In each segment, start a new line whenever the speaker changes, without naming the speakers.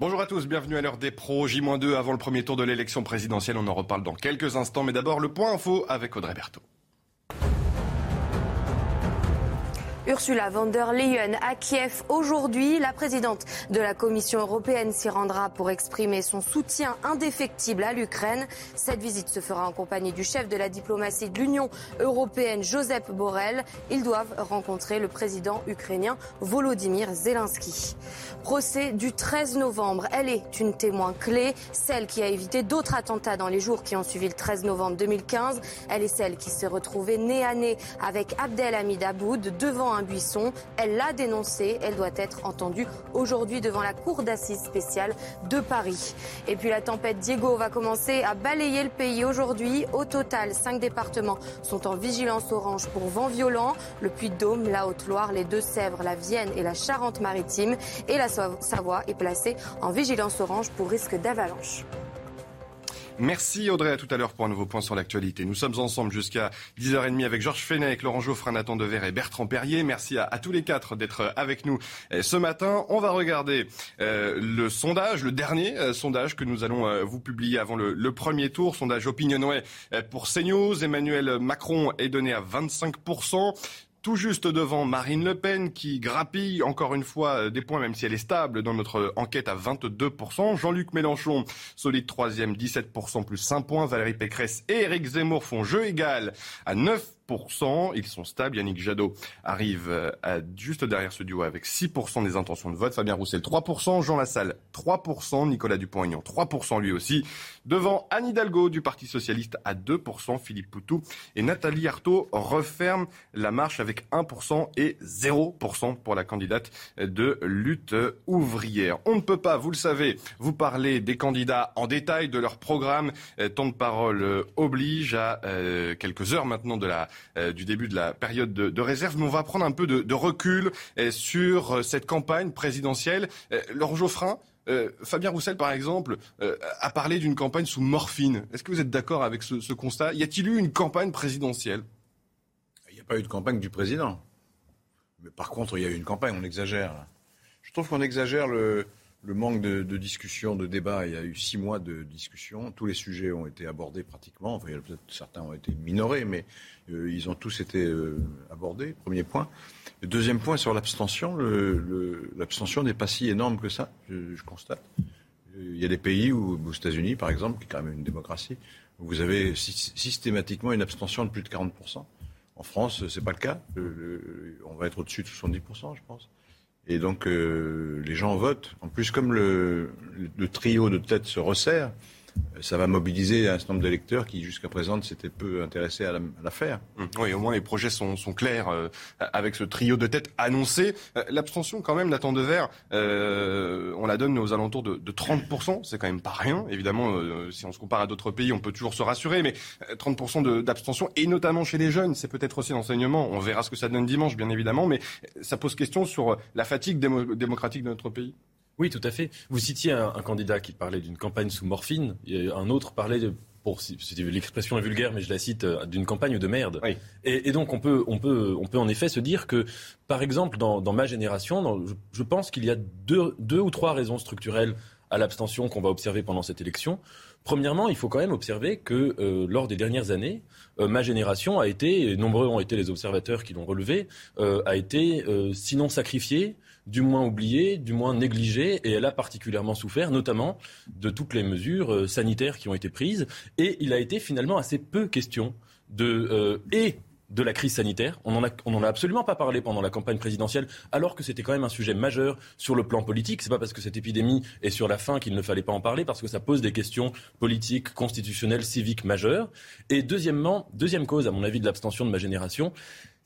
Bonjour à tous, bienvenue à l'heure des pros, J-2 avant le premier tour de l'élection présidentielle. On en reparle dans quelques instants, mais d'abord le point info avec Audrey Berthaud.
Ursula von der Leyen à Kiev aujourd'hui. La présidente de la Commission européenne s'y rendra pour exprimer son soutien indéfectible à l'Ukraine. Cette visite se fera en compagnie du chef de la diplomatie de l'Union européenne, Joseph Borrell. Ils doivent rencontrer le président ukrainien Volodymyr Zelensky. Procès du 13 novembre. Elle est une témoin clé, celle qui a évité d'autres attentats dans les jours qui ont suivi le 13 novembre 2015. Elle est celle qui s'est retrouvée nez à nez avec Abdelhamid Aboud devant un buisson. Elle l'a dénoncé. Elle doit être entendue aujourd'hui devant la cour d'assises spéciale de Paris. Et puis la tempête Diego va commencer à balayer le pays aujourd'hui. Au total, cinq départements sont en vigilance orange pour vent violent. Le Puy-de-Dôme, la Haute-Loire, les Deux-Sèvres, la Vienne et la Charente-Maritime. Et la Savoie est placée en vigilance orange pour risque d'avalanche.
Merci Audrey, à tout à l'heure pour un nouveau point sur l'actualité. Nous sommes ensemble jusqu'à 10h30 avec Georges Fenech, Laurent Geoffrin, Nathan Dever et Bertrand Perrier. Merci à, tous les quatre d'être avec nous euh, ce matin. On va regarder euh, le sondage, le dernier euh, sondage que nous allons vous publier avant le, premier tour, sondage Opinionway pour CNews. Emmanuel Macron est donné à 25% tout juste devant Marine Le Pen qui grappille encore une fois euh, des points, même si elle est stable dans notre enquête à 22%. Jean-Luc Mélenchon, solide troisième, 17% plus 5 points. Valérie Pécresse et Éric Zemmour font jeu égal à 9% ils sont stables. Yannick Jadot arrive euh, juste derrière ce duo avec 6% des intentions de vote. Fabien Roussel, 3%. Jean Lassalle, 3%. Nicolas Dupont-Aignan, 3% lui aussi. Devant Anne Hidalgo du Parti Socialiste à 2%. Philippe Poutou et Nathalie Arthaud referment la marche avec 1% et 0% pour la candidate de lutte ouvrière. On ne peut pas, vous le savez, vous parler des candidats en détail, de leur programme. Euh, temps de parole euh, oblige à quelques heures maintenant de la euh, du début de la période de, réserve. Mais on va prendre un peu de, recul euh, sur euh, cette campagne présidentielle. Laurent Geoffrin, Fabien Roussel, par exemple, a parlé d'une campagne sous morphine. Est-ce que vous êtes d'accord avec ce, constat? Y a-t-il eu une campagne présidentielle?
Il n'y a pas eu de campagne du président. Mais par contre, il y a eu une campagne, on exagère. Je trouve qu'on exagère le, manque de, discussion, de débat. Il y a eu six mois de discussion. Tous les sujets ont été abordés pratiquement. Certains ont été minorés, mais euh, ils ont tous été euh, abordés. Premier point. Le deuxième point sur l'abstention. L'abstention n'est pas si énorme que ça, je, constate. Il y a des pays où, aux États-Unis, par exemple, qui est quand même une démocratie, où vous avez systématiquement une abstention de plus de 40 En France, c'est pas le cas. on va être au-dessus de 70% je pense. Et donc, euh, les gens votent. En plus, comme le, le trio de tête se resserre, ça va mobiliser un certain nombre d'électeurs qui, jusqu'à présent, s'étaient peu intéressés à l'affaire.
Mmh. Oui, au moins les projets sont, clairs euh, avec ce trio de tête annoncé. Euh, l'abstention, quand même, Nathan Devers, euh, on la donne aux alentours de, 30%. C'est quand même pas rien. Évidemment, si on se compare à d'autres pays, on peut toujours se rassurer, mais 30% d'abstention, et notamment chez les jeunes, c'est peut-être aussi l'enseignement. On verra ce que ça donne dimanche, bien évidemment, mais ça pose question sur la fatigue démocratique de notre pays.
Oui, tout à fait. Vous citiez un, candidat qui parlait d'une campagne sous morphine, et un autre parlait de l'expression est vulgaire, mais je la cite, euh, d'une campagne de merde. Et, donc on peut, on, peut, on peut en effet se dire que, par exemple, dans, ma génération, je, pense qu'il y a deux, deux ou trois raisons structurelles à l'abstention qu'on va observer pendant cette élection. Premièrement, il faut quand même observer que euh, lors des dernières années, euh, ma génération a été, et nombreux ont été les observateurs qui l'ont relevé, a été sinon sacrifiée, du moins oubliée, du moins négligée, et elle a particulièrement souffert, notamment de toutes les mesures euh, sanitaires qui ont été prises. Et il a été finalement assez peu question de euh, et de la crise sanitaire. On n'en a, a absolument pas parlé pendant la campagne présidentielle, alors que c'était quand même un sujet majeur sur le plan politique. C'est pas parce que cette épidémie est sur la fin qu'il ne fallait pas en parler, parce que ça pose des questions politiques, constitutionnelles, civiques majeures. Et deuxièmement, deuxième cause, à mon avis, de l'abstention de ma génération,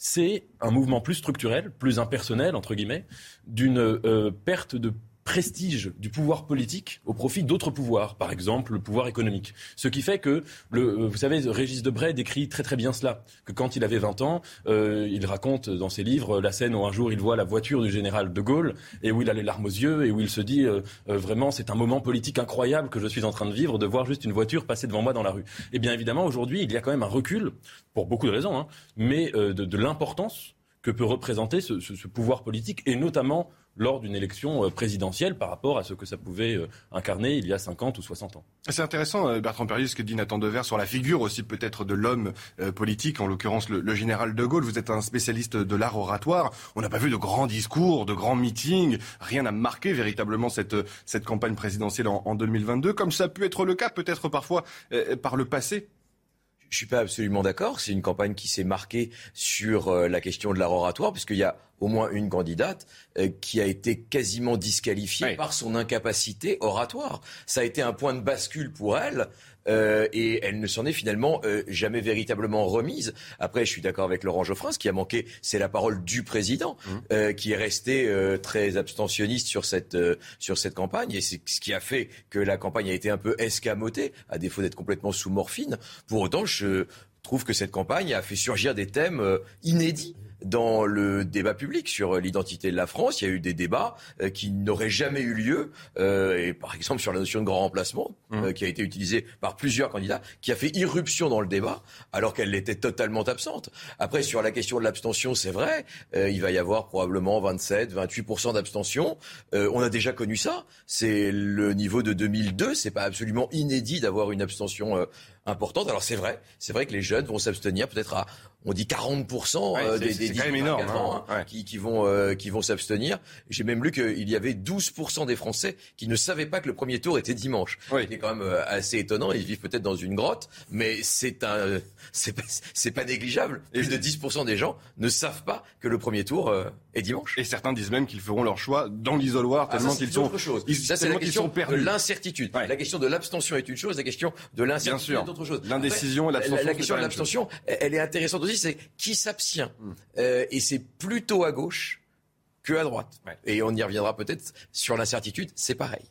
c'est un mouvement plus structurel, plus impersonnel, entre guillemets, d'une euh, perte de prestige du pouvoir politique au profit d'autres pouvoirs, par exemple le pouvoir économique. Ce qui fait que, le, euh, vous savez, Régis Debray décrit très très bien cela, que quand il avait 20 ans, euh, il raconte dans ses livres la scène où un jour il voit la voiture du général de Gaulle et où il a les larmes aux yeux et où il se dit euh, vraiment c'est un moment politique incroyable que je suis en train de vivre, de voir juste une voiture passer devant moi dans la rue. Et bien évidemment aujourd'hui il y a quand même un recul, pour beaucoup de raisons, hein, mais de, l'importance que peut représenter ce pouvoir politique et notamment lors d'une élection euh, présidentielle par rapport à ce que ça pouvait euh, incarner il y a 50 ou 60 ans.
C'est intéressant, euh, Bertrand Perrier, ce que dit Nathan Dever sur la figure aussi peut-être de l'homme politique, en l'occurrence le, général de Gaulle. Vous êtes un spécialiste de l'art oratoire. On n'a pas vu de grands discours, de grands meetings. Rien n'a marqué véritablement cette, cette campagne présidentielle en, en 2022, comme ça a pu être le cas peut-être parfois par le passé.
Je suis pas absolument d'accord. C'est une campagne qui s'est marquée sur la question de l'art oratoire, puisqu'il y a au moins une candidate euh, qui a été quasiment disqualifiée par son incapacité oratoire. Ça a été un point de bascule pour elle. Euh, et elle ne s'en est finalement euh, jamais véritablement remise. Après, je suis d'accord avec Laurent Geoffrin, ce qui a manqué, c'est la parole du président, mmh. qui est resté très abstentionniste sur cette, sur cette campagne, et c'est ce qui a fait que la campagne a été un peu escamotée, à défaut d'être complètement sous morphine. Pour autant, je trouve que cette campagne a fait surgir des thèmes inédits dans le débat public sur l'identité de la France. Il y a eu des débats euh, qui n'auraient jamais eu lieu, euh, et par exemple sur la notion de grand remplacement, mmh. euh, qui a été utilisée par plusieurs candidats, qui a fait irruption dans le débat, alors qu'elle était totalement absente. Après, sur la question de l'abstention, c'est vrai, il va y avoir probablement 27, 28% d'abstention. on a déjà connu ça. C'est le niveau de 2002. C'est pas absolument inédit d'avoir une abstention importante. Alors c'est vrai, c'est vrai que les jeunes vont s'abstenir peut-être à on dit 40% euh, des, des 18 énorme, ans hein, hein, qui, qui, vont euh, qui vont s'abstenir. J'ai même lu qu'il y avait 12% des Français qui ne savaient pas que le premier tour était dimanche. Oui. C'est quand même euh, assez étonnant. Ils vivent peut-être dans une grotte, mais c'est un c'est pas, c'est pas négligeable. Plus de 10% des gens ne savent pas que le premier tour est dimanche.
Et certains disent même qu'ils feront leur choix dans l'isoloir
ah,
tellement qu'ils sont
autre chose. Ils, ça c'est la question de l'incertitude. La question de l'abstention est une chose, la question de l'incertitude est autre chose.
L'indécision et l'abstention.
La, question de l'abstention, elle est intéressante aussi c'est qui s'abstient. Euh, et c'est plutôt à gauche que à droite. Et on y reviendra peut-être sur l'incertitude, c'est pareil.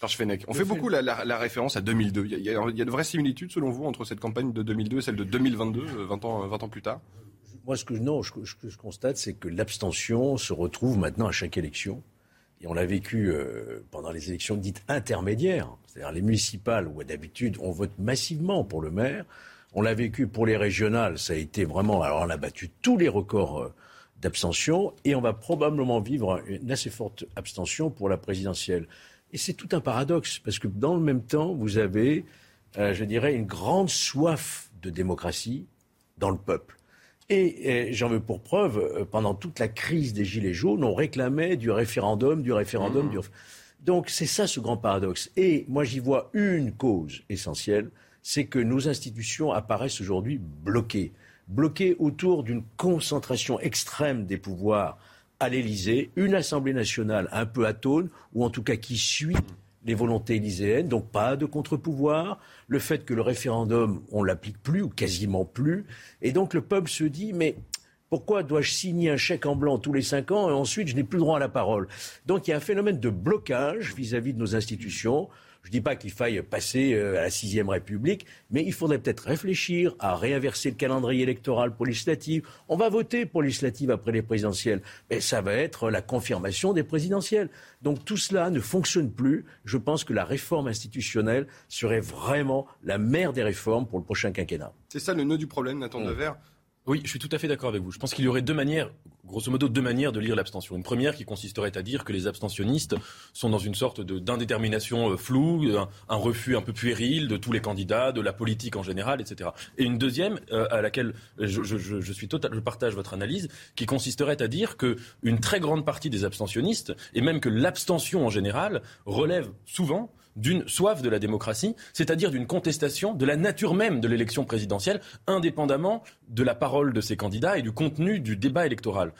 Alors, Fenech, on fait beaucoup la, référence à 2002. Il y, a, de vraies similitudes, selon vous, entre cette campagne de 2002 et celle de 2022, 20 euh, ans, 20 ans plus tard?
Moi, ce que, non, ce que je constate, c'est que l'abstention se retrouve maintenant à chaque élection. Et on l'a vécu euh, pendant les élections dites intermédiaires, c'est-à-dire les municipales, où d'habitude on vote massivement pour le maire. On l'a vécu pour les régionales, ça a été vraiment. Alors on a battu tous les records euh, d'abstention et on va probablement vivre une assez forte abstention pour la présidentielle. Et c'est tout un paradoxe parce que dans le même temps, vous avez, euh, je dirais, une grande soif de démocratie dans le peuple. Et, j'en veux pour preuve, euh, pendant toute la crise des Gilets jaunes, on réclamait du référendum, du référendum, mmh. du Donc c'est ça ce grand paradoxe. Et moi j'y vois une cause essentielle, c'est que nos institutions apparaissent aujourd'hui bloquées. Bloquées autour d'une concentration extrême des pouvoirs à l'Élysée, une Assemblée nationale un peu atone, ou en tout cas qui suit les volontés élyséennes, donc pas de contre-pouvoir, le fait que le référendum, on l'applique plus ou quasiment plus, et donc le peuple se dit, mais pourquoi dois-je signer un chèque en blanc tous les cinq ans et ensuite je n'ai plus le droit à la parole? Donc il y a un phénomène de blocage vis à -vis de nos institutions. Je ne dis pas qu'il faille passer euh, à la sixième République, mais il faudrait peut-être réfléchir à réinverser le calendrier électoral pour législative. On va voter pour législative après les présidentielles, mais ça va être la confirmation des présidentielles. Donc tout cela ne fonctionne plus. Je pense que la réforme institutionnelle serait vraiment la mère des réformes pour le prochain quinquennat.
C'est ça le nœud du problème, Nathan mmh. Devers
oui, je suis tout à fait d'accord avec vous. Je pense qu'il y aurait deux manières, grosso modo, deux manières de lire l'abstention. Une première qui consisterait à dire que les abstentionnistes sont dans une sorte d'indétermination euh, floue, un, refus un peu puéril de tous les candidats, de la politique en général, etc. Et une deuxième, euh, à laquelle je, je, suis total, je partage votre analyse, qui consisterait à dire que une très grande partie des abstentionnistes, et même que l'abstention en général, relève souvent d'une soif de la démocratie, c'est-à-dire d'une contestation de la nature même de l'élection présidentielle, indépendamment de la parole de ces candidats et du contenu du débat électoral.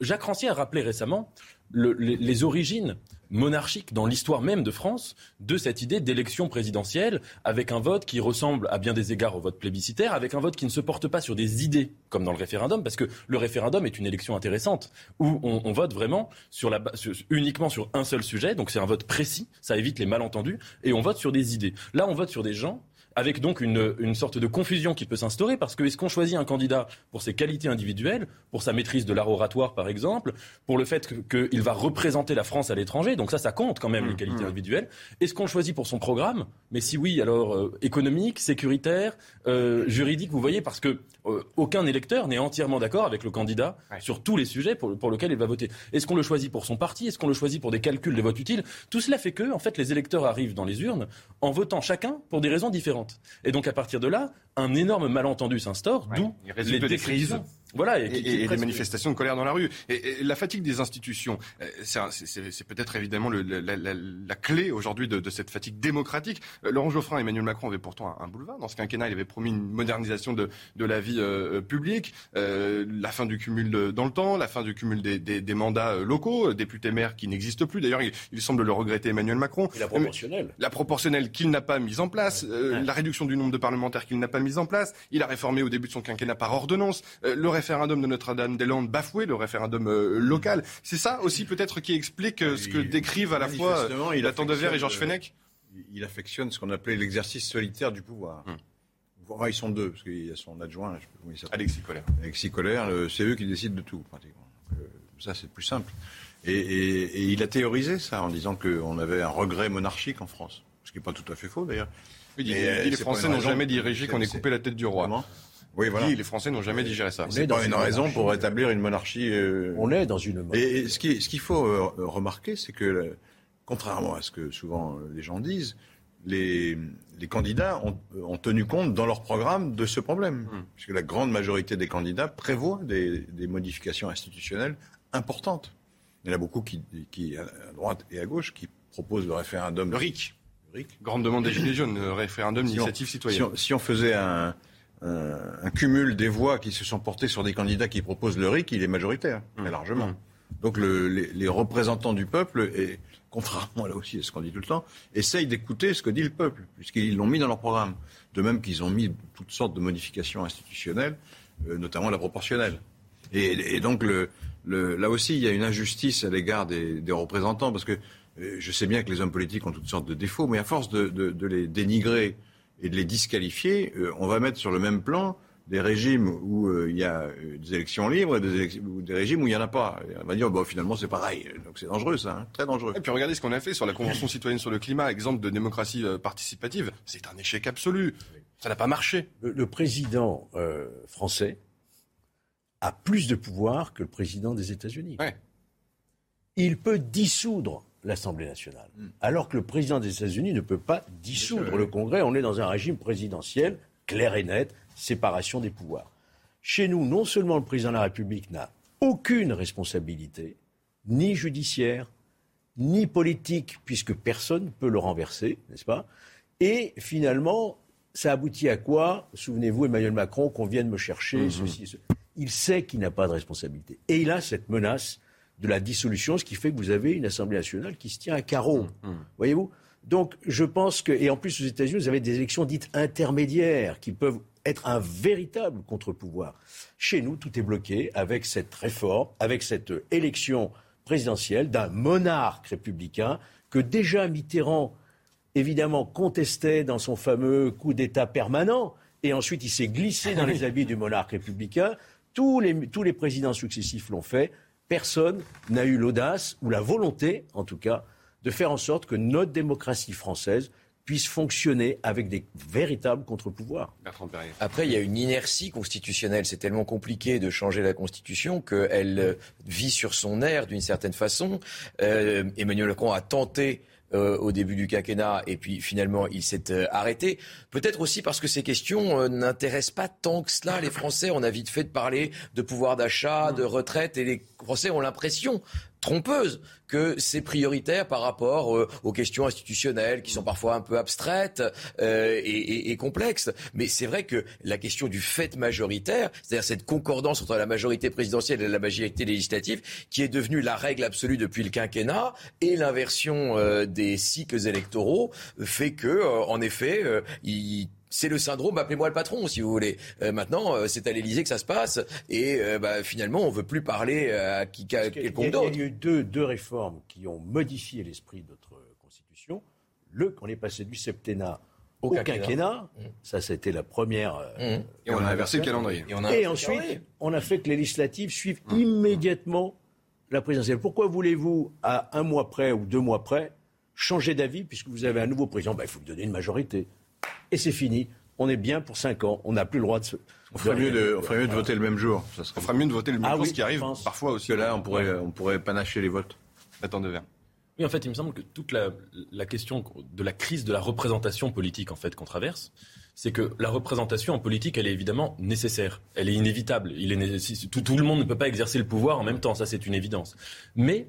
Jacques Rancière a rappelé récemment les, origines monarchiques dans l'histoire même de France de cette idée d'élection présidentielle avec un vote qui ressemble à bien des égards au vote plébiscitaire, avec un vote qui ne se porte pas sur des idées comme dans le référendum, parce que le référendum est une élection intéressante où on, vote vraiment sur la, uniquement sur un seul sujet, donc c'est un vote précis, ça évite les malentendus, et on vote sur des idées. Là, on vote sur des gens avec donc une, une sorte de confusion qui peut s'instaurer, parce que est-ce qu'on choisit un candidat pour ses qualités individuelles, pour sa maîtrise de l'art oratoire par exemple, pour le fait qu'il va représenter la France à l'étranger, donc ça, ça compte quand même les mmh, qualités mmh. individuelles. Est-ce qu'on choisit pour son programme? Mais si oui, alors euh, économique, sécuritaire, euh, juridique, vous voyez, parce que euh, aucun électeur n'est entièrement d'accord avec le candidat sur tous les sujets pour, pour lesquels il va voter. Est-ce qu'on le choisit pour son parti? Est-ce qu'on le choisit pour des calculs de vote utiles? Tout cela fait que, en fait, les électeurs arrivent dans les urnes en votant chacun pour des raisons différentes. Et donc, à partir de là, un énorme malentendu s'instaure, d'où les.
Voilà, et, et, des manifestations de colère dans la rue. Et, la fatigue des institutions, euh, c'est peut-être évidemment le, la, la, la, clé aujourd'hui de, de, cette fatigue démocratique. Euh, Laurent Geoffrin et Emmanuel Macron avaient pourtant un, boulevard. Dans ce quinquennat, il avait promis une modernisation de, de la vie euh, publique, euh, la fin du cumul dans le temps, la fin du cumul des, des, des mandats locaux, députés-maires qui n'existent plus. D'ailleurs, il, il, semble le regretter Emmanuel Macron.
Et la proportionnelle.
La proportionnelle qu'il n'a pas mise en place, la réduction du nombre de parlementaires qu'il n'a pas mise en place. Il a réformé au début de son quinquennat par ordonnance. le référendum de Notre-Dame-des-Landes bafoué, le référendum euh, local. C'est ça aussi peut-être qui explique euh, ce que décrivent à la fois euh, Nathan Dever et Georges Fenech
Il affectionne ce qu'on appelait l'exercice solitaire du pouvoir. Hum. ils sont deux, parce qu'il y a son adjoint,
Alexis Colère.
Alexis Colère, c'est eux qui décident de tout, pratiquement. ça, c'est plus simple. Et, il a théorisé ça en disant qu'on avait un regret monarchique en France. Ce qui n'est pas tout à fait faux, d'ailleurs.
Il dit, les Français n'ont jamais dirigé qu'on ait coupé la tête du roi. Oui, voilà. les Français n'ont jamais digéré ça.
C'est pas une, raison pour établir une monarchie.
Euh, On est dans une monarchie.
Et, ce qu'il ce faut euh, remarquer, c'est que, contrairement à ce que souvent euh, les gens disent, les, les candidats ont, ont, tenu compte dans leur programme de ce problème. Hmm. Puisque la grande majorité des candidats prévoient des, des, modifications institutionnelles importantes. Il y en a beaucoup qui, qui, à droite et à gauche, qui proposent le référendum.
Le RIC. Le RIC. Grande demande des Gilets jaunes, le référendum d'initiative citoyenne.
si on faisait un, un, cumul des voix qui se sont portées sur des candidats qui proposent le RIC, il est majoritaire, très mmh. largement. Mmh. Donc le, les, les, représentants du peuple, et contrairement là aussi à ce qu'on dit tout le temps, essayent d'écouter ce que dit le peuple, puisqu'ils l'ont mis dans leur programme. De même qu'ils ont mis toutes sortes de modifications institutionnelles, euh, notamment la proportionnelle. Et, et donc le, le, là aussi, il y a une injustice à l'égard des, des, représentants, parce que euh, je sais bien que les hommes politiques ont toutes sortes de défauts, mais à force de, de, de les dénigrer et de les disqualifier, euh, on va mettre sur le même plan des régimes où euh, il y a euh, des élections libres et des, ou des régimes où il n'y en a pas. on va dire, bon, finalement, c'est pareil. Donc c'est dangereux, ça, hein, très dangereux.
Et puis regardez ce qu'on a fait sur la Convention citoyenne sur le climat, exemple de démocratie participative. C'est un échec absolu. Ça n'a pas marché.
Le, président français a plus de pouvoir que le président des États-Unis.
Ouais.
Il peut dissoudre l'Assemblée nationale. Hmm. Alors que le président des États-Unis ne peut pas dissoudre le Congrès. On est dans un régime présidentiel clair et net, séparation des pouvoirs. Chez nous, non seulement le président de la République n'a aucune responsabilité, ni judiciaire, ni politique, puisque personne ne peut le renverser, n'est-ce pas? Et finalement, ça aboutit à quoi? Souvenez-vous, Emmanuel Macron, qu'on vienne me chercher, hmm. ceci, Il sait qu'il n'a pas de responsabilité. Et il a cette menace de la dissolution, ce qui fait que vous avez une Assemblée nationale qui se tient à carreau. Mmh, mmh. Voyez-vous? Donc, je pense que, et en plus, aux États-Unis, vous avez des élections dites intermédiaires qui peuvent être un véritable contre-pouvoir. Chez nous, tout est bloqué avec cette réforme, avec cette élection présidentielle d'un monarque républicain que déjà Mitterrand, évidemment, contestait dans son fameux coup d'État permanent. Et ensuite, il s'est glissé dans les habits du monarque républicain. Tous les, tous les présidents successifs l'ont fait personne n'a eu l'audace, ou la volonté en tout cas, de faire en sorte que notre démocratie française puisse fonctionner avec des véritables contre-pouvoirs.
Après, il y a une inertie constitutionnelle. C'est tellement compliqué de changer la Constitution qu'elle euh, vit sur son air d'une certaine façon. Euh, Emmanuel Macron a tenté euh, au début du quinquennat et puis finalement il s'est euh, arrêté. Peut-être aussi parce que ces questions euh, n'intéressent pas tant que cela les Français. On a vite fait de parler de pouvoir d'achat, de retraite et les Français ont l'impression trompeuse que c'est prioritaire par rapport euh, aux questions institutionnelles qui sont parfois un peu abstraites euh, et, et, complexes. Mais c'est vrai que la question du fait majoritaire, c'est-à-dire cette concordance entre la majorité présidentielle et la majorité législative, qui est devenue la règle absolue depuis le quinquennat, et l'inversion euh, des cycles électoraux, fait que, en effet, il c'est le syndrome appelez-moi le patron si vous voulez. Euh, maintenant, euh, c'est à l'Élysée que ça se passe et euh, bah, finalement, on veut plus parler à qui quelconque d'autre.
Il y a eu deux, deux réformes qui ont modifié l'esprit de notre constitution. Le, on est passé du septennat au, quinquennat. Mmh. Ça, c'était la première.
Mmh. et on a inversé le calendrier.
Et, ensuite, on a fait que les législatives suivent mmh. immédiatement la présidentielle. Pourquoi voulez-vous, à un mois près ou deux mois près, changer d'avis puisque vous avez un nouveau président? Ben, Il faut lui donner une majorité et c'est fini. On est bien pour 5 ans. On n'a plus le droit de se.
On ferait mieux de, mieux de voter le même jour.
Ça serait... On ferait mieux de voter le même ah jour, ce qui arrive parfois aussi.
que là, on pourrait, on pourrait panacher les votes.
Attends de verre.
Oui, en fait, il me semble que toute la, la, question de la crise de la représentation politique en fait qu'on traverse, c'est que la représentation en politique, elle est évidemment nécessaire, elle est inévitable. Il est tout, tout, le monde ne peut pas exercer le pouvoir en même temps, ça c'est une évidence. Mais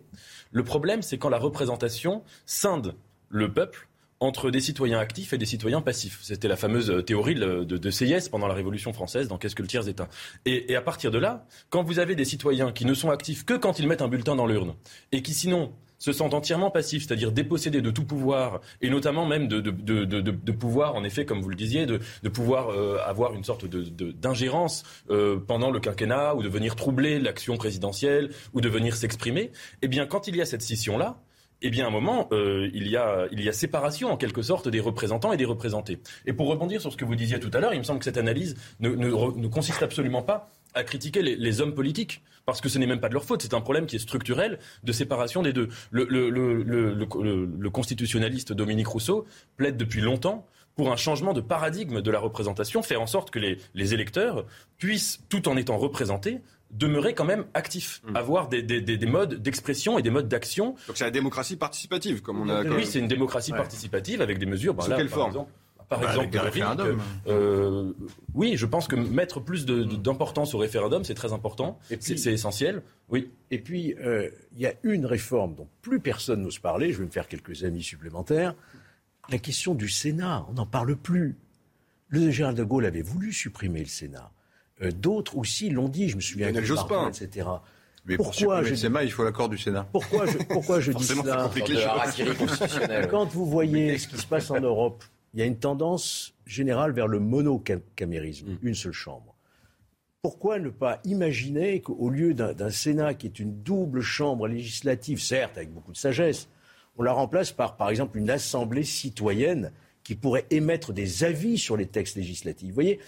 le problème, c'est quand la représentation scinde le peuple entre des citoyens actifs et des citoyens passifs. C'était la fameuse euh, théorie de, de, de pendant la Révolution française dans Qu'est-ce que le tiers état et, à partir de là, quand vous avez des citoyens qui ne sont actifs que quand ils mettent un bulletin dans l'urne et qui sinon se sentent entièrement passifs, c'est-à-dire dépossédés de tout pouvoir, et notamment même de pouvoir, en effet, comme vous le disiez, de, pouvoir euh, avoir une sorte d'ingérence euh, pendant le quinquennat, ou de venir troubler l'action présidentielle, ou de venir s'exprimer, eh bien, quand il y a cette scission-là, eh bien, à un moment, euh, il, y a, séparation en quelque sorte des représentants et des représentés. Et pour rebondir sur ce que vous disiez tout à l'heure, il me semble que cette analyse ne, consiste absolument pas à critiquer les, hommes politiques, parce que ce n'est même pas de leur faute, c'est un problème qui est structurel de séparation des deux. Le constitutionnaliste Dominique Rousseau plaide depuis longtemps pour un changement de paradigme de la représentation, faire en sorte que les, les électeurs puissent, tout en étant représentés, demeurer quand même actif, hmm. avoir des, des, des, modes d'expression et des modes d'action.
Donc c'est la démocratie participative, comme on a.
Oui, c'est une démocratie participative avec des mesures.
Bah, Sous quelle forme
par bah, exemple, référendum. Euh, oui, je pense que mettre plus d'importance au référendum, c'est très important, c'est essentiel. Oui.
Et puis, euh, il y a une réforme dont plus personne n'ose parler, je vais me faire quelques amis supplémentaires, la question du Sénat, on n'en parle plus. Le général de Gaulle avait voulu supprimer le Sénat. Euh, d'autres aussi l'ont dit, je me souviens, etc.
Mais pourquoi pour je Sénat, il faut l'accord du Sénat.
Pourquoi je, pourquoi je dis cela Quand vous voyez ce qui se passe en Europe, il y a une tendance générale vers le monocamérisme, mm. une seule chambre. Pourquoi ne pas imaginer qu'au lieu d'un Sénat qui est une double chambre législative, certes avec beaucoup de sagesse, on la remplace par, par exemple, une assemblée citoyenne qui pourrait émettre des avis sur les textes législatifs? Vous voyez,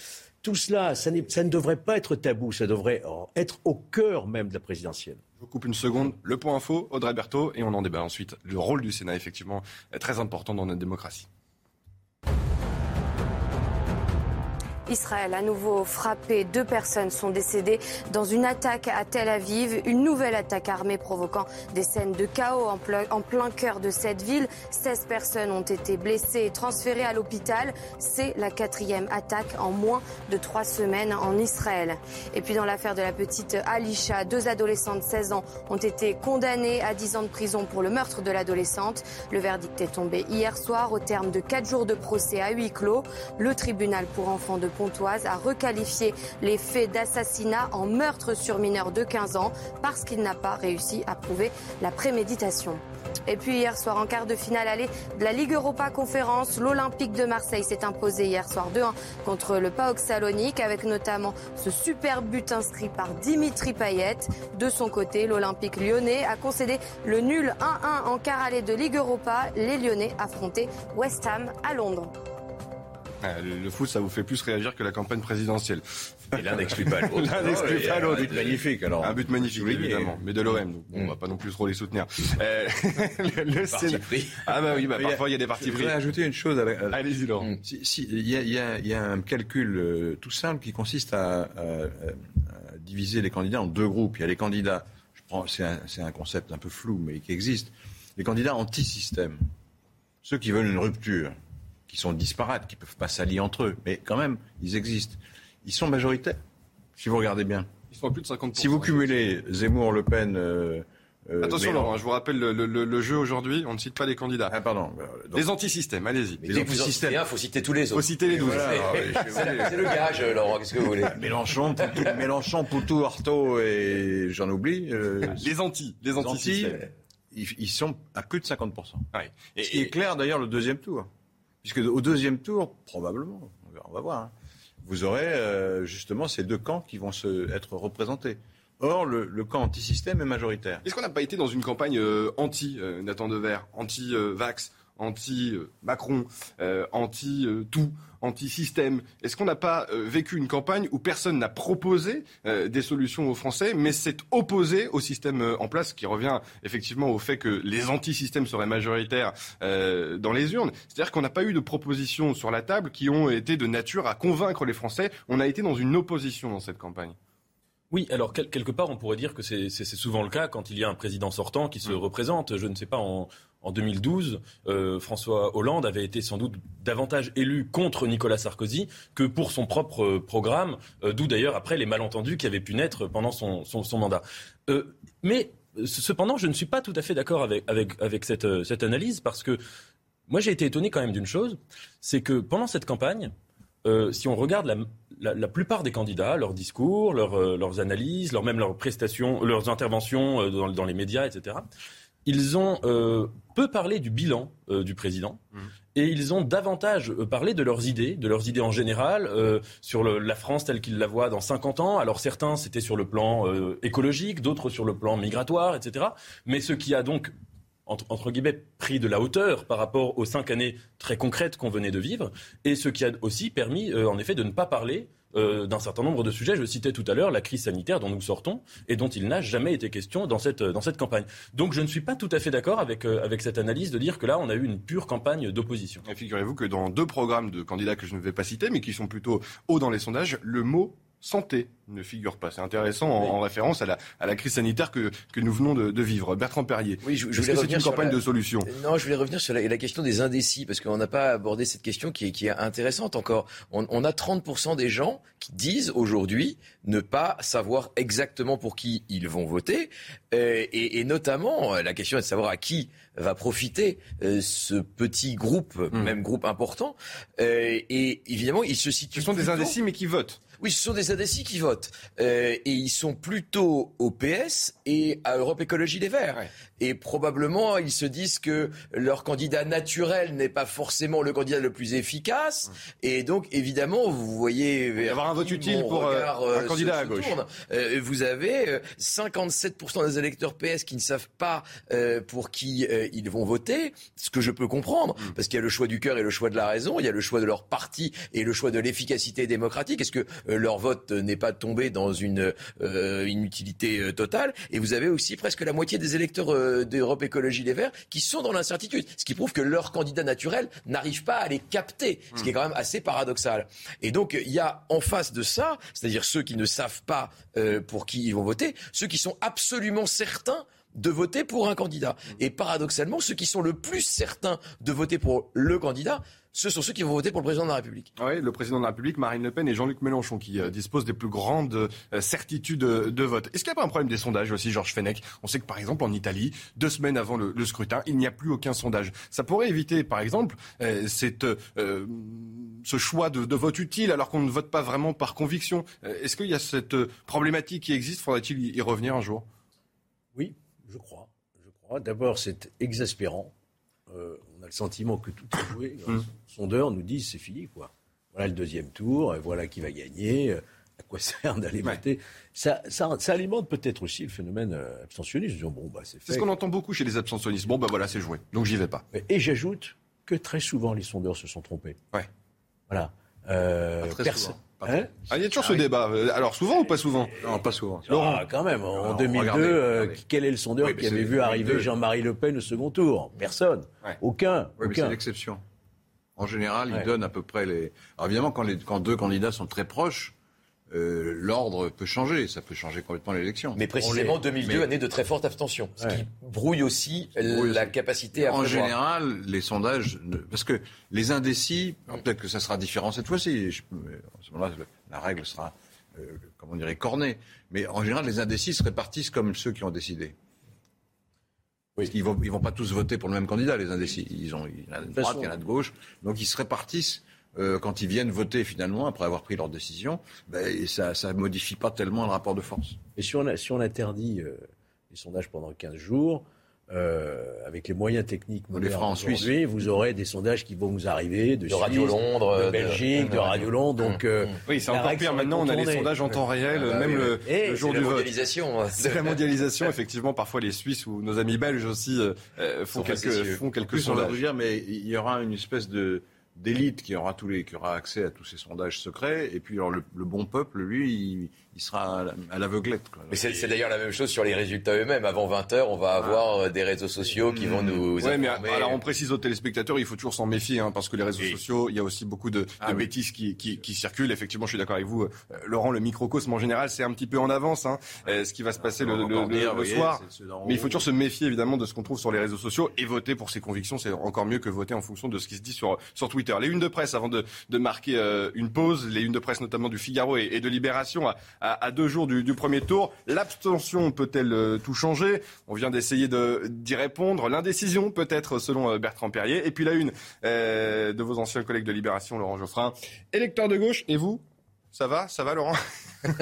tout cela, ça, ne devrait pas être tabou, ça devrait être au cœur même de la présidentielle.
Je vous coupe une seconde. Le point info, Audrey Berthaud, et on en débat ensuite. Le rôle du Sénat, effectivement, est très important dans notre démocratie.
Israël a nouveau frappé. Deux personnes sont décédées dans une attaque à Tel Aviv. Une nouvelle attaque armée provoquant des scènes de chaos en plein, en plein cœur de cette ville. 16 personnes ont été blessées et transférées à l'hôpital. C'est la quatrième attaque en moins de trois semaines en Israël. Et puis dans l'affaire de la petite Alisha, deux adolescents de 16 ans ont été condamnés à 10 ans de prison pour le meurtre de l'adolescente. Le verdict est tombé hier soir au terme de quatre jours de procès à huis clos. Le tribunal pour enfants de Pontoise a requalifié les faits d'assassinat en meurtre sur mineur de 15 ans parce qu'il n'a pas réussi à prouver la préméditation. Et puis hier soir, en quart de finale aller de la Ligue Europa Conférence, l'Olympique de Marseille s'est imposé hier soir 2-1 contre le PAOK Salonique avec notamment ce super but inscrit par Dimitri Payet. De son côté, l'Olympique lyonnais a concédé le nul 1-1 en quart aller de Ligue Europa. Les Lyonnais affrontaient West Ham à Londres.
Ah, le foot, ça vous fait plus réagir que la campagne présidentielle.
Et l'un n'exclut pas l'autre.
l'un n'exclut pas l'autre.
Un but magnifique, alors.
Un but magnifique, évidemment. Mais de l'OM, donc on va pas non plus trop les soutenir.
Euh, le, Sénat.
Ah bah oui, bah, parfois il y a des partis pris.
Je voudrais ajouter une chose.
Allez-y, Laurent.
Mm. Si, si, il, y a, y a, y a, un calcul euh, tout simple qui consiste à, à, à, diviser les candidats en deux groupes. Il y a les candidats, je prends, c'est un, un concept un peu flou, mais qui existe. Les candidats anti-système. Ceux qui veulent une rupture qui sont disparates, qui ne peuvent pas s'allier entre eux, mais quand même, ils existent. Ils sont majoritaires, si vous regardez bien.
Ils sont à plus de 50%.
Si vous cumulez Zemmour, Le Pen, euh,
Euh, Attention Laurent, je vous rappelle le, jeu aujourd'hui, on ne cite pas les candidats.
Ah pardon.
Les anti-systèmes, allez-y.
Les anti-systèmes, il faut citer tous les autres.
faut citer les 12.
c'est le gage, Laurent, qu'est-ce que vous voulez?
Mélenchon, Poutou, Mélenchon, Poutou, Artaud et j'en oublie.
les anti, les anti-systèmes.
Ils, sont à plus de 50%. Ouais. Et, Ce qui est clair d'ailleurs le deuxième tour. Puisque au deuxième tour, probablement, on va voir, hein, vous aurez justement ces deux camps qui vont se, être représentés. Or, le, camp anti-système est majoritaire.
Est-ce qu'on n'a pas été dans une campagne euh, anti euh, Nathan Dever, anti-vax, anti-Macron, euh, anti-tout, anti-système Est-ce qu'on n'a pas vécu une campagne où personne n'a proposé des solutions aux Français, mais s'est opposé au système en place, qui revient effectivement au fait que les anti-systèmes seraient majoritaires dans les urnes? C'est-à-dire qu'on n'a pas eu de propositions sur la table qui ont été de nature à convaincre les Français. On a été dans une opposition dans cette campagne.
Oui, alors quelque part, on pourrait dire que c'est souvent le cas quand il y a un président sortant qui se mm. représente. Je ne sais pas, en, 2012, euh, François Hollande avait été sans doute davantage élu contre Nicolas Sarkozy que pour son propre euh, programme, euh, d'où d'ailleurs après les malentendus qui avaient pu naître pendant son, mandat. mais cependant, je ne suis pas tout à fait d'accord avec, cette, analyse parce que moi j'ai été étonné quand même d'une chose, c'est que pendant cette campagne, si on regarde la, plupart des candidats, leurs discours, leurs analyses, même leurs prestations, leurs interventions dans, les médias, etc., ils ont euh, peu parlé du bilan du président. Mmh. Et ils ont davantage parlé de leurs idées, de leurs idées en général, sur la France telle qu'ils la voient dans 50 ans. Alors certains, c'était sur le plan écologique, d'autres sur le plan migratoire, etc. Mais ce qui a donc entre, guillemets, pris de la hauteur par rapport aux cinq années très concrètes qu'on venait de vivre, et ce qui a aussi permis, euh, en effet, de ne pas parler euh, d'un certain nombre de sujets. Je citais tout à l'heure la crise sanitaire dont nous sortons et dont il n'a jamais été question dans cette, dans cette campagne. Donc je ne suis pas tout à fait d'accord avec, euh, avec cette analyse de dire que là, on a eu une pure campagne d'opposition.
Figurez-vous que dans deux programmes de candidats que je ne vais pas citer, mais qui sont plutôt hauts dans les sondages, le mot santé ne figure pas. C'est intéressant en, référence à la, à la, crise sanitaire que, que nous venons de, de, vivre. Bertrand Perrier,
oui, je, je voulais c'est une campagne de solution? Non, je voulais revenir sur la, la question des indécis, parce qu'on n'a pas abordé cette question qui est, qui est intéressante encore. On, on a 30% des gens qui disent aujourd'hui ne pas savoir exactement pour qui ils vont voter, euh, et, et, notamment la question est de savoir à qui va profiter euh, ce petit groupe, hmm. même groupe important. Euh, et évidemment, ils se situent.
Ce sont des indécis, mais qui votent.
Oui, ce sont des indécis qui votent. Euh, et ils sont plutôt au PS et à Europe Écologie Les Verts. Et probablement, ils se disent que leur candidat naturel n'est pas forcément le candidat le plus efficace. Et donc, évidemment, vous voyez...
Avoir un vote utile pour euh, un euh, candidat à gauche.
vous avez 57% des électeurs PS qui ne savent pas pour qui ils vont voter, ce que je peux comprendre, mm. parce qu'il y a le choix du cœur et le choix de la raison, il y a le choix de leur parti et le choix de l'efficacité démocratique. Est-ce que leur vote n'est pas tombé dans une euh, inutilité euh, totale? Et vous avez aussi presque la moitié des électeurs euh, d'Europe Écologie Les Verts qui sont dans l'incertitude, ce qui prouve que leur candidat naturel n'arrive pas à les capter, ce qui est quand même assez paradoxal. Et donc il y a en face de ça, c'est-à-dire ceux qui ne savent pas pour qui ils vont voter, ceux qui sont absolument certains de voter pour un candidat. Et paradoxalement, ceux qui sont le plus certains de voter pour le candidat, ce sont ceux qui vont voter pour le président de la République.
Oui, le président de la République, Marine Le Pen et Jean-Luc Mélenchon, qui euh, disposent des plus grandes euh, certitudes de vote. Est-ce qu'il n'y a pas un problème des sondages aussi, Georges Fenech? On sait que, par exemple, en Italie, deux semaines avant le, scrutin, il n'y a plus aucun sondage. Ça pourrait éviter, par exemple, euh, cette, ce choix de, de, vote utile alors qu'on ne vote pas vraiment par conviction. Est-ce qu'il y a cette problématique qui existe? Faudrait-il y revenir un jour?
Oui, je crois. Je crois. D'abord, c'est exaspérant on a le sentiment que tout est joué. Les hum. sondeurs nous disent c'est fini, quoi. Voilà le deuxième tour, voilà qui va gagner. Euh, à quoi sert d'aller voter ça, ça, alimente peut-être aussi le phénomène euh, abstentionniste. Bon, bah, c'est
ce qu'on entend beaucoup chez les abstentionnistes. Bon, bah voilà, c'est joué. Donc j'y vais pas.
Et j'ajoute que très souvent, les sondeurs se sont trompés.
Ouais.
Voilà. Euh,
Hein ah, il y a toujours ce débat. Euh, alors souvent ou pas souvent?
Non, pas souvent.
Ah, quand même. En 2002, euh, quel est le sondeur qui avait vu arriver Jean-Marie Le Pen au second tour? Personne. Aucun.
Oui, mais c'est l'exception. En général, il donne à peu près les. Alors évidemment, quand, les, quand deux candidats sont très proches, euh, l'ordre peut changer, ça peut changer complètement l'élection.
Mais précisément 2002, année de très forte abstention, ce qui brouille aussi la capacité à
En général, les sondages, parce que les indécis, peut-être que ça sera différent cette fois-ci, à ce moment-là, la règle sera, euh, comment on dirait, cornée, mais en général, les indécis se répartissent comme ceux qui ont décidé. Parce qu'ils vont, ils vont pas tous voter pour le même candidat, les indécis. Ils ont, il y en a de droite, il y en a de gauche. Donc ils se répartissent euh, quand ils viennent voter finalement, après avoir pris leur décision. Ben, ça ne modifie pas tellement le rapport de force.
Et si on, a, si on interdit euh, les sondages pendant 15 jours, euh, avec les moyens techniques
on les fera en Suisse.
vous aurez des sondages qui vont vous arriver de,
de Radio Londres,
de Belgique, de, Radio Londres. Donc, euh,
oui, c'est encore pire. Maintenant, on a les sondages en temps réel, ah bah même le, le, jour du vote. C'est la mondialisation. Effectivement, parfois les Suisses ou nos amis belges aussi euh, font, quelques, font quelques
plus,
sondages.
On va vous dire, mais il y aura une espèce de d'élite qui aura tous les qui aura accès à tous ces sondages secrets. Et puis alors le, le bon peuple lui il, il sera à l'aveuglette.
Mais c'est d'ailleurs la même chose sur les résultats eux-mêmes. Avant 20h, on va ah. avoir euh, des réseaux sociaux qui vont nous
ouais, Mais alors on précise aux téléspectateurs, il faut toujours s'en méfier, hein, parce que les réseaux sociaux, il y a aussi beaucoup de, ah bêtises qui, qui, qui, circulent. Effectivement, je suis d'accord avec vous, euh, Laurent, le microcosme en général, c'est un petit peu en avance, hein, euh, ce qui va se passer le, le, soir. Mais il faut toujours se méfier évidemment de ce qu'on trouve sur les réseaux sociaux et voter pour ses convictions, c'est encore mieux que voter en fonction de ce qui se dit sur, sur Twitter. Les unes de presse, avant de, de marquer une pause, les unes de presse notamment du Figaro et, et de Libération, à, à, deux jours du du, premier tour. L'abstention peut-elle euh, tout changer? On vient d'essayer d'y répondre. L'indécision peut-être selon euh, Bertrand Perrier. Et puis la une euh, de vos anciens collègues de Libération, Laurent Geoffrin. Électeur de gauche, et vous? Ça va? Ça va Laurent?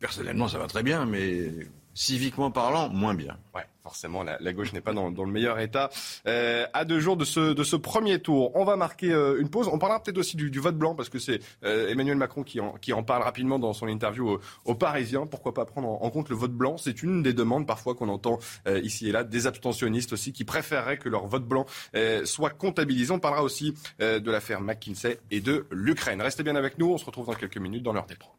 Personnellement, ça va très bien, mais civiquement parlant, moins bien.
Ouais, forcément, la, gauche n'est pas dans, le meilleur état. Euh, à deux jours de ce, premier tour, on va marquer euh, une pause. On parlera peut-être aussi du, vote blanc, parce que c'est euh, Emmanuel Macron qui en, parle rapidement dans son interview aux, Parisiens. Pourquoi pas prendre en, compte le vote blanc? C'est une des demandes parfois qu'on entend ici et là, des abstentionnistes aussi, qui préféreraient que leur vote blanc soit comptabilisé. On parlera aussi de l'affaire McKinsey et de l'Ukraine. Restez bien avec nous, on se retrouve dans quelques minutes dans l'heure des pros.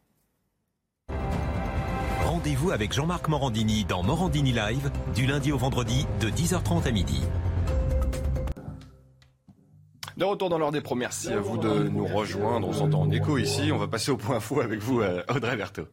Rendez-vous avec Jean-Marc Morandini dans Morandini Live du lundi au vendredi de 10h30 à midi.
De retour dans l'heure des pros, merci à vous de nous rejoindre. On s'entend en écho ici. On va passer au point fou avec vous, euh, Audrey Berthaud.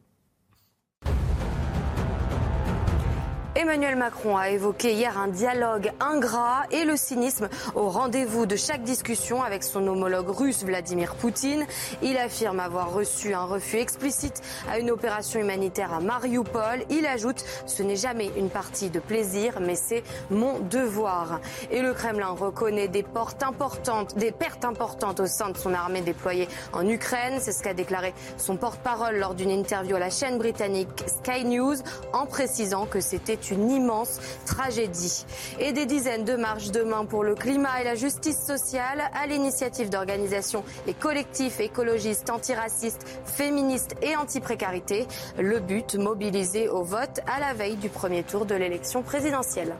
Emmanuel Macron a évoqué hier un dialogue ingrat et le cynisme au rendez-vous de chaque discussion avec son homologue russe Vladimir Poutine. Il affirme avoir reçu un refus explicite à une opération humanitaire à Mariupol. Il ajoute ce n'est jamais une partie de plaisir, mais c'est mon devoir. Et le Kremlin reconnaît des portes importantes, des pertes importantes au sein de son armée déployée en Ukraine. C'est ce qu'a déclaré son porte-parole lors d'une interview à la chaîne britannique Sky News en précisant que c'était une immense tragédie. Et des dizaines de marches demain pour le climat et la justice sociale à l'initiative d'organisations et collectifs écologistes, antiracistes, féministes et anti-précarité. Le but, mobiliser au vote à la veille du premier tour de l'élection présidentielle.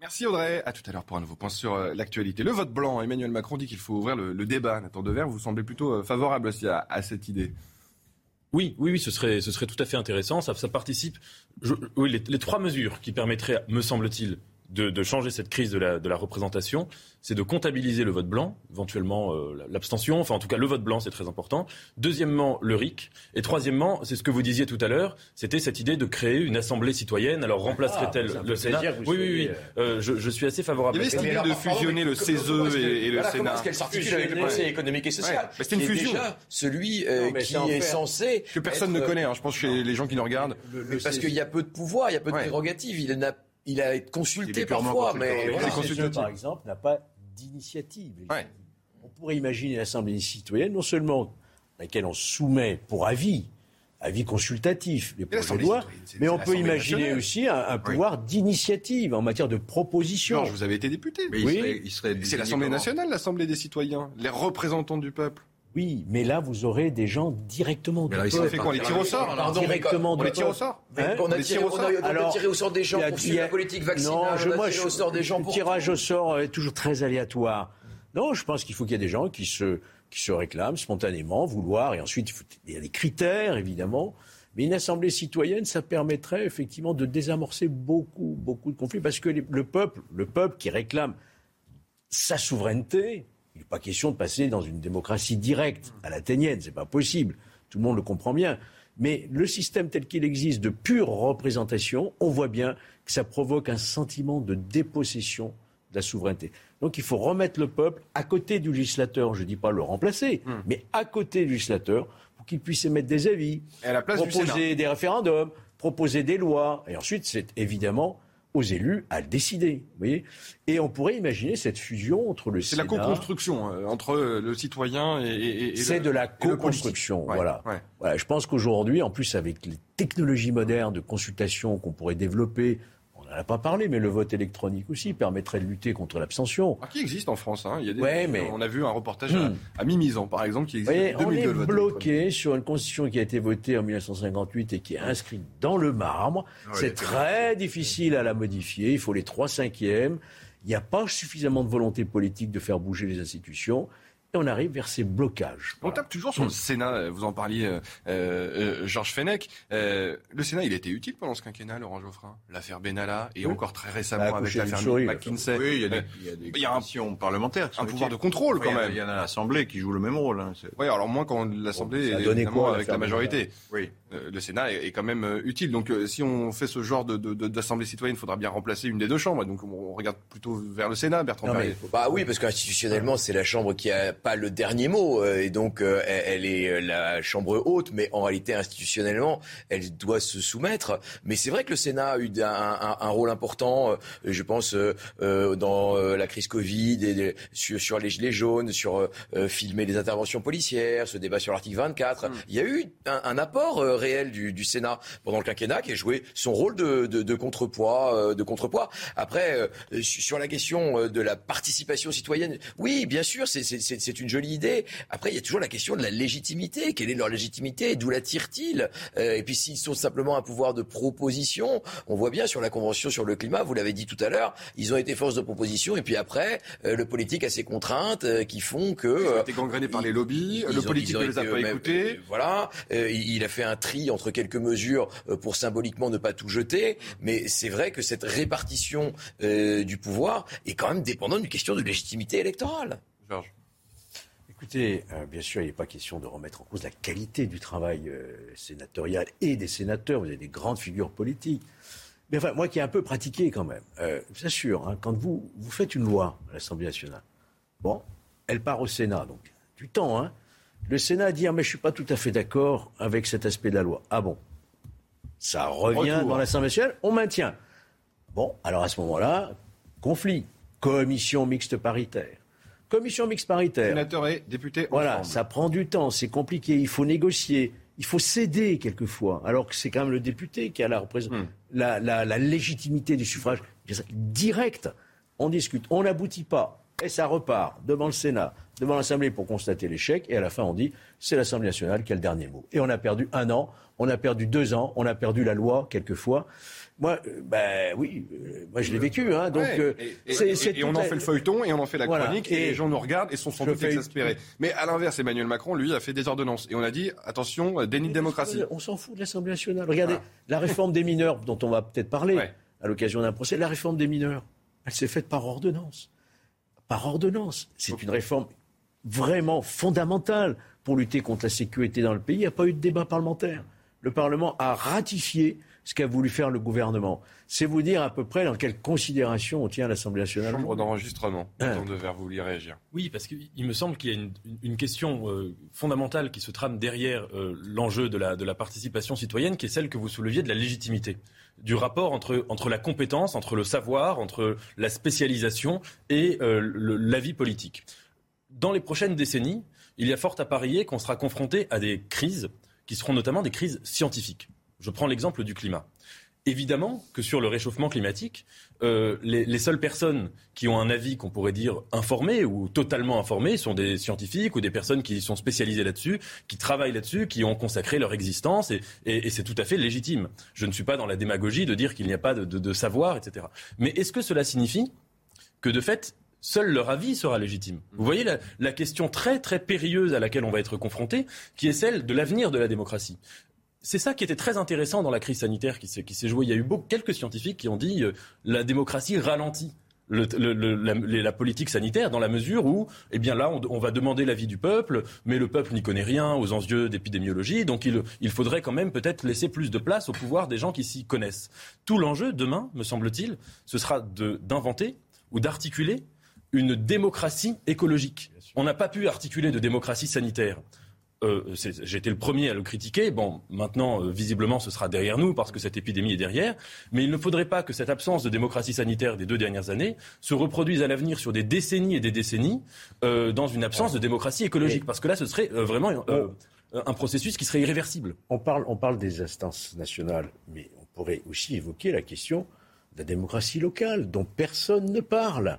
Merci Audrey. À tout à l'heure pour un nouveau point sur euh, l'actualité. Le vote blanc. Emmanuel Macron dit qu'il faut ouvrir le, débat. Nathan Dever, vous semblez plutôt euh, favorable à cette idée.
Oui, oui, oui, ce serait, ce serait tout à fait intéressant. Ça, participe. oui, les, trois mesures qui permettraient, me semble-t-il, de, de, changer cette crise de la, de la représentation, c'est de comptabiliser le vote blanc, éventuellement euh, l'abstention, enfin en tout cas le vote blanc, c'est très important. Deuxièmement, le RIC. Et troisièmement, c'est ce que vous disiez tout à l'heure, c'était cette idée de créer une assemblée citoyenne. Alors remplacerait-elle
ah,
le Sénat
Oui, oui, oui.
Euh, je, je, suis assez favorable.
Il y avait cette idée de fusionner le CESE et, le Sénat.
Parce qu'elle s'articule avec le Conseil économique et social.
C'est une fusion.
Déjà celui euh, qui est censé...
Que personne ne connaît, hein, je pense, chez les gens qui nous regardent.
Parce qu'il y a peu de pouvoir, il y a peu de prérogatives. Il n'a il a été consulté parfois, mais
voilà. par exemple, n'a pas d'initiative. On pourrait imaginer l'Assemblée citoyenne, non seulement laquelle on soumet pour avis, avis consultatif, les projets de loi, mais on peut imaginer aussi un, pouvoir d'initiative en matière de proposition.
vous avez été député.
oui.
C'est l'Assemblée nationale, l'Assemblée des citoyens, les représentants du peuple.
Oui, mais là, vous aurez des gens directement
du peuple. Ça fait quoi On les tire au sort
Directement
On les tire au sort
hein On a tiré au sort des gens pour suivre la politique vaccinale. Non, je, tiré au sort des gens
pour... Le tirage au sort est toujours très aléatoire. Non, je pense qu'il faut qu'il y ait des gens qui se, qui se réclament spontanément, vouloir, et ensuite, il, faut, il y a des critères, évidemment. Mais une assemblée citoyenne, ça permettrait effectivement de désamorcer beaucoup, beaucoup de conflits, parce que le peuple, le peuple qui réclame sa souveraineté, il n'est pas question de passer dans une démocratie directe à l'athénienne, c'est pas possible. Tout le monde le comprend bien. Mais le système tel qu'il existe de pure représentation, on voit bien que ça provoque un sentiment de dépossession de la souveraineté. Donc il faut remettre le peuple à côté du législateur, je ne dis pas le remplacer, hmm. mais à côté du législateur pour qu'il puisse émettre des avis, proposer des référendums, proposer des lois. Et ensuite, c'est évidemment aux élus à décider. Vous voyez et on pourrait imaginer cette fusion entre le
Sénat... C'est la co-construction euh, entre le citoyen et, et,
et C'est de la co-construction, voilà. voilà. Je pense qu'aujourd'hui, en plus avec les technologies modernes de consultation qu'on pourrait développer, on n'en a pas parlé, mais le vote électronique aussi permettrait de lutter contre l'abstention.
Ah, qui existe en France. Hein. Il y a des mais... On a vu un reportage à, hmm. à Mimizan, par exemple, qui existe
oui, On est bloqué sur une constitution qui a été votée en 1958 et qui est inscrite dans le marbre. C'est très difficile à la modifier. Il faut les trois cinquièmes. Il n'y a pas suffisamment de volonté politique de faire bouger les institutions et on arrive vers ces blocages.
On tape toujours sur le Sénat, vous en parliez, euh, euh, Georges Fenech. Euh, le Sénat, il était utile pendant ce quinquennat, Laurent Geoffrin L'affaire Benalla, et encore très récemment avec l'affaire McKinsey.
Oui, il y a des, il y a des il y a un, parlementaires.
Un pouvoir de contrôle, quand même.
Il y en a l'Assemblée qui joue le même rôle. Hein,
oui, alors moins quand l'Assemblée est donné quoi, avec la majorité. Oui. le Sénat est, quand même utile. Donc si on fait ce genre d'Assemblée de, citoyenne, il faudra bien remplacer une des deux chambres. Donc on regarde plutôt vers le Sénat, Bertrand non,
Bah oui, parce qu'institutionnellement, c'est la chambre qui a pas le dernier mot. Euh, et donc, euh, elle est euh, la chambre haute, mais en réalité, institutionnellement, elle doit se soumettre. Mais c'est vrai que le Sénat a eu un, rôle important, je pense, dans la crise Covid, et sur, les gilets jaunes, sur filmer les interventions policières, ce débat sur l'article 24. Mm. Il y a eu un, apport réel du, Sénat pendant le quinquennat qui a joué son rôle de, de contrepoids. de contrepoids. Après, sur la question de la participation citoyenne, oui, bien sûr, c'est une jolie idée. Après, il y a toujours la question de la légitimité. Quelle est leur légitimité? D'où la tirent-ils euh, Et puis s'ils sont simplement un pouvoir de proposition, on voit bien sur la Convention sur le climat, vous l'avez dit tout à l'heure, ils ont été force de proposition et puis après, euh, le politique a ses contraintes euh, qui font que...
Ils ont été gangrénés par les lobbies, le politique ne les a pas écoutés.
voilà, il a fait un tri entre quelques mesures pour symboliquement ne pas tout jeter, mais c'est vrai que cette répartition du pouvoir est quand même dépendante d'une question de légitimité électorale. Georges.
Écoutez, euh, bien sûr, il n'est pas question de remettre en cause la qualité du travail euh, sénatorial et des sénateurs. Vous avez des grandes figures politiques. Mais enfin, moi qui ai un peu pratiqué quand même, euh, je vous assure, hein, quand vous, vous faites une loi à l'Assemblée nationale, bon, elle part au Sénat, donc du temps, hein. Le Sénat dit, ah, mais je ne suis pas tout à fait d'accord avec cet aspect de la loi. Ah bon? Ça revient dans l'Assemblée nationale, on maintient. Bon, alors à ce moment-là, conflit, commission mixte paritaire. Commission mixte paritaire.
Sénateur et député.
Voilà, ça prend du temps, c'est compliqué, il faut négocier, il faut céder quelquefois, alors que c'est quand même le député qui a la, hmm. la, la, légitimité du suffrage direct. On discute, on n'aboutit pas, et ça repart devant le Sénat, devant l'Assemblée pour constater l'échec, et à la fin on dit c'est l'Assemblée nationale qui a le dernier mot. Et on a perdu un an, on a perdu deux ans, on a perdu la loi quelquefois. Moi, euh, ben oui, euh, moi je l'ai vécu. Hein, donc,
euh, et, on en fait le feuilleton et on en fait la chronique et, les gens nous regardent et sont sans doute exaspérés. Mais à l'inverse, Emmanuel Macron, lui, a fait des ordonnances et on a dit attention, déni de démocratie.
On s'en fout de l'Assemblée nationale. Regardez, la réforme des mineurs dont on va peut-être parler à l'occasion d'un procès, la réforme des mineurs, elle s'est faite par ordonnance. Par ordonnance. C'est une réforme vraiment fondamentale pour lutter contre la sécurité dans le pays. Il n'y a pas eu de débat parlementaire. Le Parlement a ratifié ce qu'a voulu faire le gouvernement. C'est vous dire à peu près dans quelle considération on tient l'Assemblée nationale.
Chambre d'enregistrement. Hein. de vous vouliez réagir.
Oui, parce qu'il me semble qu'il y a une, question euh, fondamentale qui se trame derrière euh, l'enjeu de la, de la participation citoyenne, qui est celle que vous souleviez de la légitimité du rapport entre, entre la compétence, entre le savoir, entre la spécialisation et euh, l'avis politique. Dans les prochaines décennies, il y a fort à parier qu'on sera confronté à des crises qui seront notamment des crises scientifiques. Je prends l'exemple du climat. Évidemment que sur le réchauffement climatique, euh, les, seules personnes qui ont un avis qu'on pourrait dire informé ou totalement informé sont des scientifiques ou des personnes qui sont spécialisées là-dessus, qui travaillent là-dessus, qui ont consacré leur existence, et, c'est tout à fait légitime. Je ne suis pas dans la démagogie de dire qu'il n'y a pas de, savoir, etc. Mais est-ce que cela signifie que de fait, seul leur avis sera légitime? Vous voyez la, la, question très très périlleuse à laquelle on va être confronté, qui est celle de l'avenir de la démocratie c'est ça qui était très intéressant dans la crise sanitaire qui s'est jouée. Il y a eu beaucoup, quelques scientifiques qui ont dit euh, la démocratie ralentit. la, politique sanitaire dans la mesure où, eh bien là, on, va demander l'avis du peuple, mais le peuple n'y connaît rien aux enjeux d'épidémiologie, donc il, il, faudrait quand même peut-être laisser plus de place au pouvoir des gens qui s'y connaissent. Tout l'enjeu demain, me semble-t-il, ce sera d'inventer ou d'articuler une démocratie écologique. On n'a pas pu articuler de démocratie sanitaire euh, été le premier à le critiquer. Bon, maintenant, euh, visiblement, ce sera derrière nous parce que cette épidémie est derrière. Mais il ne faudrait pas que cette absence de démocratie sanitaire des deux dernières années se reproduise à l'avenir sur des décennies et des décennies euh, dans une absence de démocratie écologique. Parce que là, ce serait vraiment un processus qui serait irréversible.
On parle, on parle des instances nationales, mais on pourrait aussi évoquer la question de la démocratie locale, dont personne ne parle.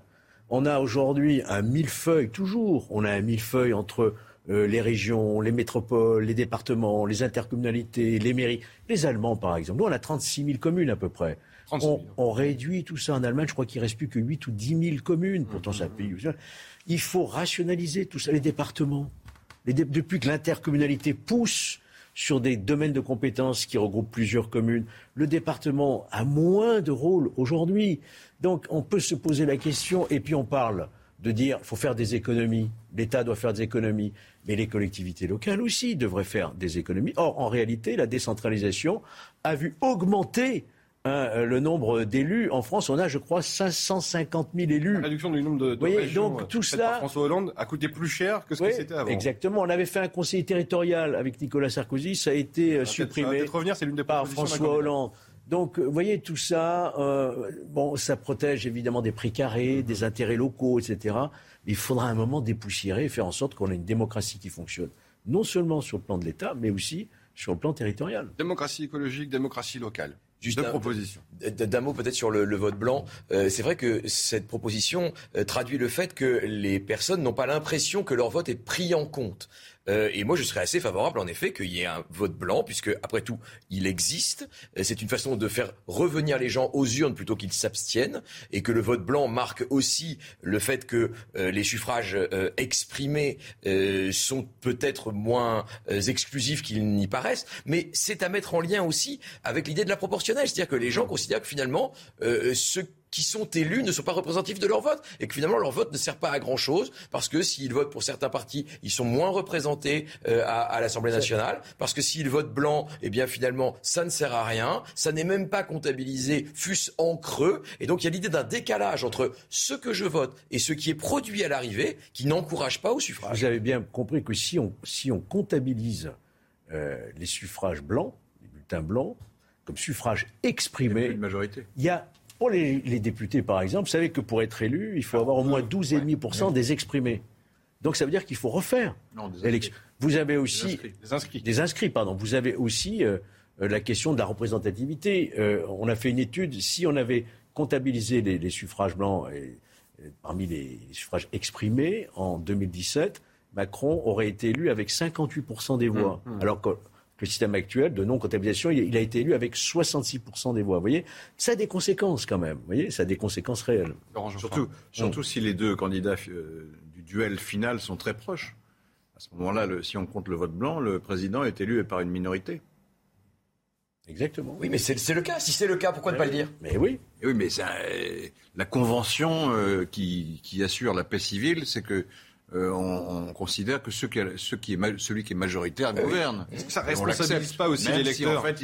On a aujourd'hui un millefeuille, toujours, on a un millefeuille entre euh, les régions, les métropoles, les départements, les intercommunalités, les mairies. Les Allemands, par exemple. Nous, on a 36 000 communes à peu près. On, réduit tout ça en Allemagne. Je crois qu'il ne reste plus que 8 ou 10 000 communes. Pourtant, c'est un pays. Il faut rationaliser tout ça. Les départements. depuis que l'intercommunalité pousse sur des domaines de compétences qui regroupent plusieurs communes, le département a moins de rôle aujourd'hui. Donc, on peut se poser la question, et puis on parle de dire qu'il faut faire des économies, l'État doit faire des économies, mais les collectivités locales aussi devraient faire des économies. Or, en réalité, la décentralisation a vu augmenter hein, le nombre d'élus. En France, on a, je crois, 550 000 élus.
La réduction du nombre de,
de voyez, donc, euh, tout cela,
François Hollande a coûté plus cher que ce que c'était avant.
Exactement. On avait fait un conseil territorial avec Nicolas Sarkozy. Ça a été euh, supprimé
revenir, l'une des
par François Hollande. Donc, vous voyez, tout ça, euh, bon, ça protège évidemment des prix carrés, des intérêts locaux, etc. Il faudra un moment dépoussiérer et faire en sorte qu'on ait une démocratie qui fonctionne, non seulement sur le plan de l'État, mais aussi sur le plan territorial.
Démocratie écologique, démocratie locale. Juste Deux propositions.
D'un mot peut-être sur le, vote blanc. Euh, c'est vrai que cette proposition euh, traduit le fait que les personnes n'ont pas l'impression que leur vote est pris en compte. Euh, et moi, je serais assez favorable, en effet, qu'il y ait un vote blanc, puisque, après tout, il existe. Euh, c'est une façon de faire revenir les gens aux urnes plutôt qu'ils s'abstiennent, et que le vote blanc marque aussi le fait que euh, les suffrages exprimés sont peut-être moins exclusifs qu'ils n'y paraissent, mais c'est à mettre en lien aussi avec l'idée de la proportionnelle, c'est-à-dire que les gens considèrent que finalement, ceux qui sont élus ne sont pas représentatifs de leur vote et que finalement leur vote ne sert pas à grand chose parce que s'ils votent pour certains partis, ils sont moins représentés euh, à, l'Assemblée nationale parce que s'ils votent blanc, eh bien finalement ça ne sert à rien, ça n'est même pas comptabilisé, fût-ce en creux et donc il y a l'idée d'un décalage entre ce que je vote et ce qui est produit à l'arrivée qui n'encourage pas au suffrage.
Vous avez bien compris que si on, si on comptabilise euh, les suffrages blancs, les bulletins blancs, comme suffrage exprimé,
une majorité.
il y a pour les, députés, par exemple, vous savez que pour être élu, il faut avoir au moins 12,5% des exprimés. Donc ça veut dire qu'il faut refaire l'élection. Vous avez aussi
des inscrits.
Des inscrits, pardon. Vous avez aussi euh, euh, la question de la représentativité. Euh, on a fait une étude. Si on avait comptabilisé les, suffrages blancs et, parmi les, suffrages exprimés en 2017, Macron aurait été élu avec 58% des voix. Mmh, mmh. Alors que le système actuel de non-comptabilisation, il a été élu avec 66% des voix. Vous voyez, ça a des conséquences quand même. Vous voyez, ça a des conséquences réelles.
Surtout, surtout si les deux candidats euh, du duel final sont très proches. À ce moment-là, si on compte le vote blanc, le président est élu par une minorité.
Exactement.
Oui, mais c'est le cas. Si c'est le cas, pourquoi ne pas le dire?
Mais oui.
oui, mais la convention euh, qui, qui, assure la paix civile, c'est que euh, on, considère que qui, qui est, celui qui est majoritaire gouverne.
Est-ce que ça responsabilise pas aussi les électeurs
si, en fait,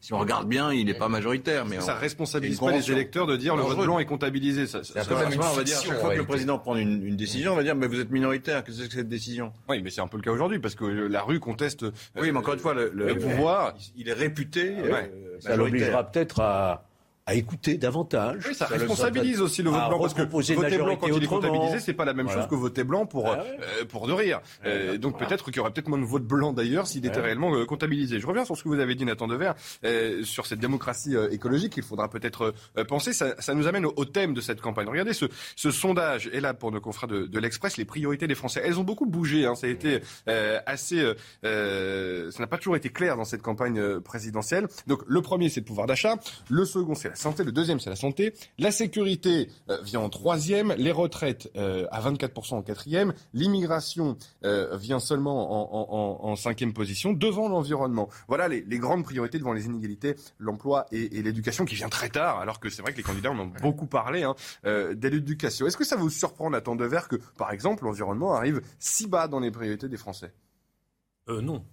si on, regarde bien, il n'est pas majoritaire. Mais
ça responsabilise pas les électeurs de dire le vote blanc est comptabilisé? Ça,
ça, on va dire chaque fois que le président prend une, décision, on va dire mais vous êtes minoritaire. Qu'est-ce que c'est que cette décision?
Oui, mais c'est un peu le cas aujourd'hui parce que la rue conteste.
Oui, mais encore une fois, le, pouvoir, il est réputé.
Euh, ça l'obligera peut-être à à écouter davantage.
Oui, ça, responsabilise aussi le vote blanc parce que voter blanc quand il est comptabilisé, c'est pas la même chose que voter blanc pour ah euh, pour de rire. Euh, donc peut-être qu'il y aurait peut-être moins de vote blanc d'ailleurs s'il était réellement euh, comptabilisé. Je reviens sur ce que vous avez dit Nathan Dever sur cette démocratie écologique. Il faudra peut-être penser. Ça, ça, nous amène au, thème de cette campagne. Regardez ce, ce sondage est là pour nos confrères de, de l'Express. Les priorités des Français, elles ont beaucoup bougé. Hein. Ça a été assez. ça n'a pas toujours été clair dans cette campagne présidentielle. Donc le premier c'est le pouvoir d'achat. Le second c'est la santé, le deuxième c'est la santé, la sécurité euh, vient en troisième, les retraites euh, à 24% en quatrième, l'immigration euh, vient seulement en, cinquième position, devant l'environnement. Voilà les, grandes priorités devant les inégalités, l'emploi et, l'éducation qui vient très tard, alors que c'est vrai que les candidats en ont beaucoup parlé hein, de l'éducation. Est-ce que ça vous surprend, Nathan Devers, que par exemple l'environnement arrive si bas dans les priorités des Français?
Non.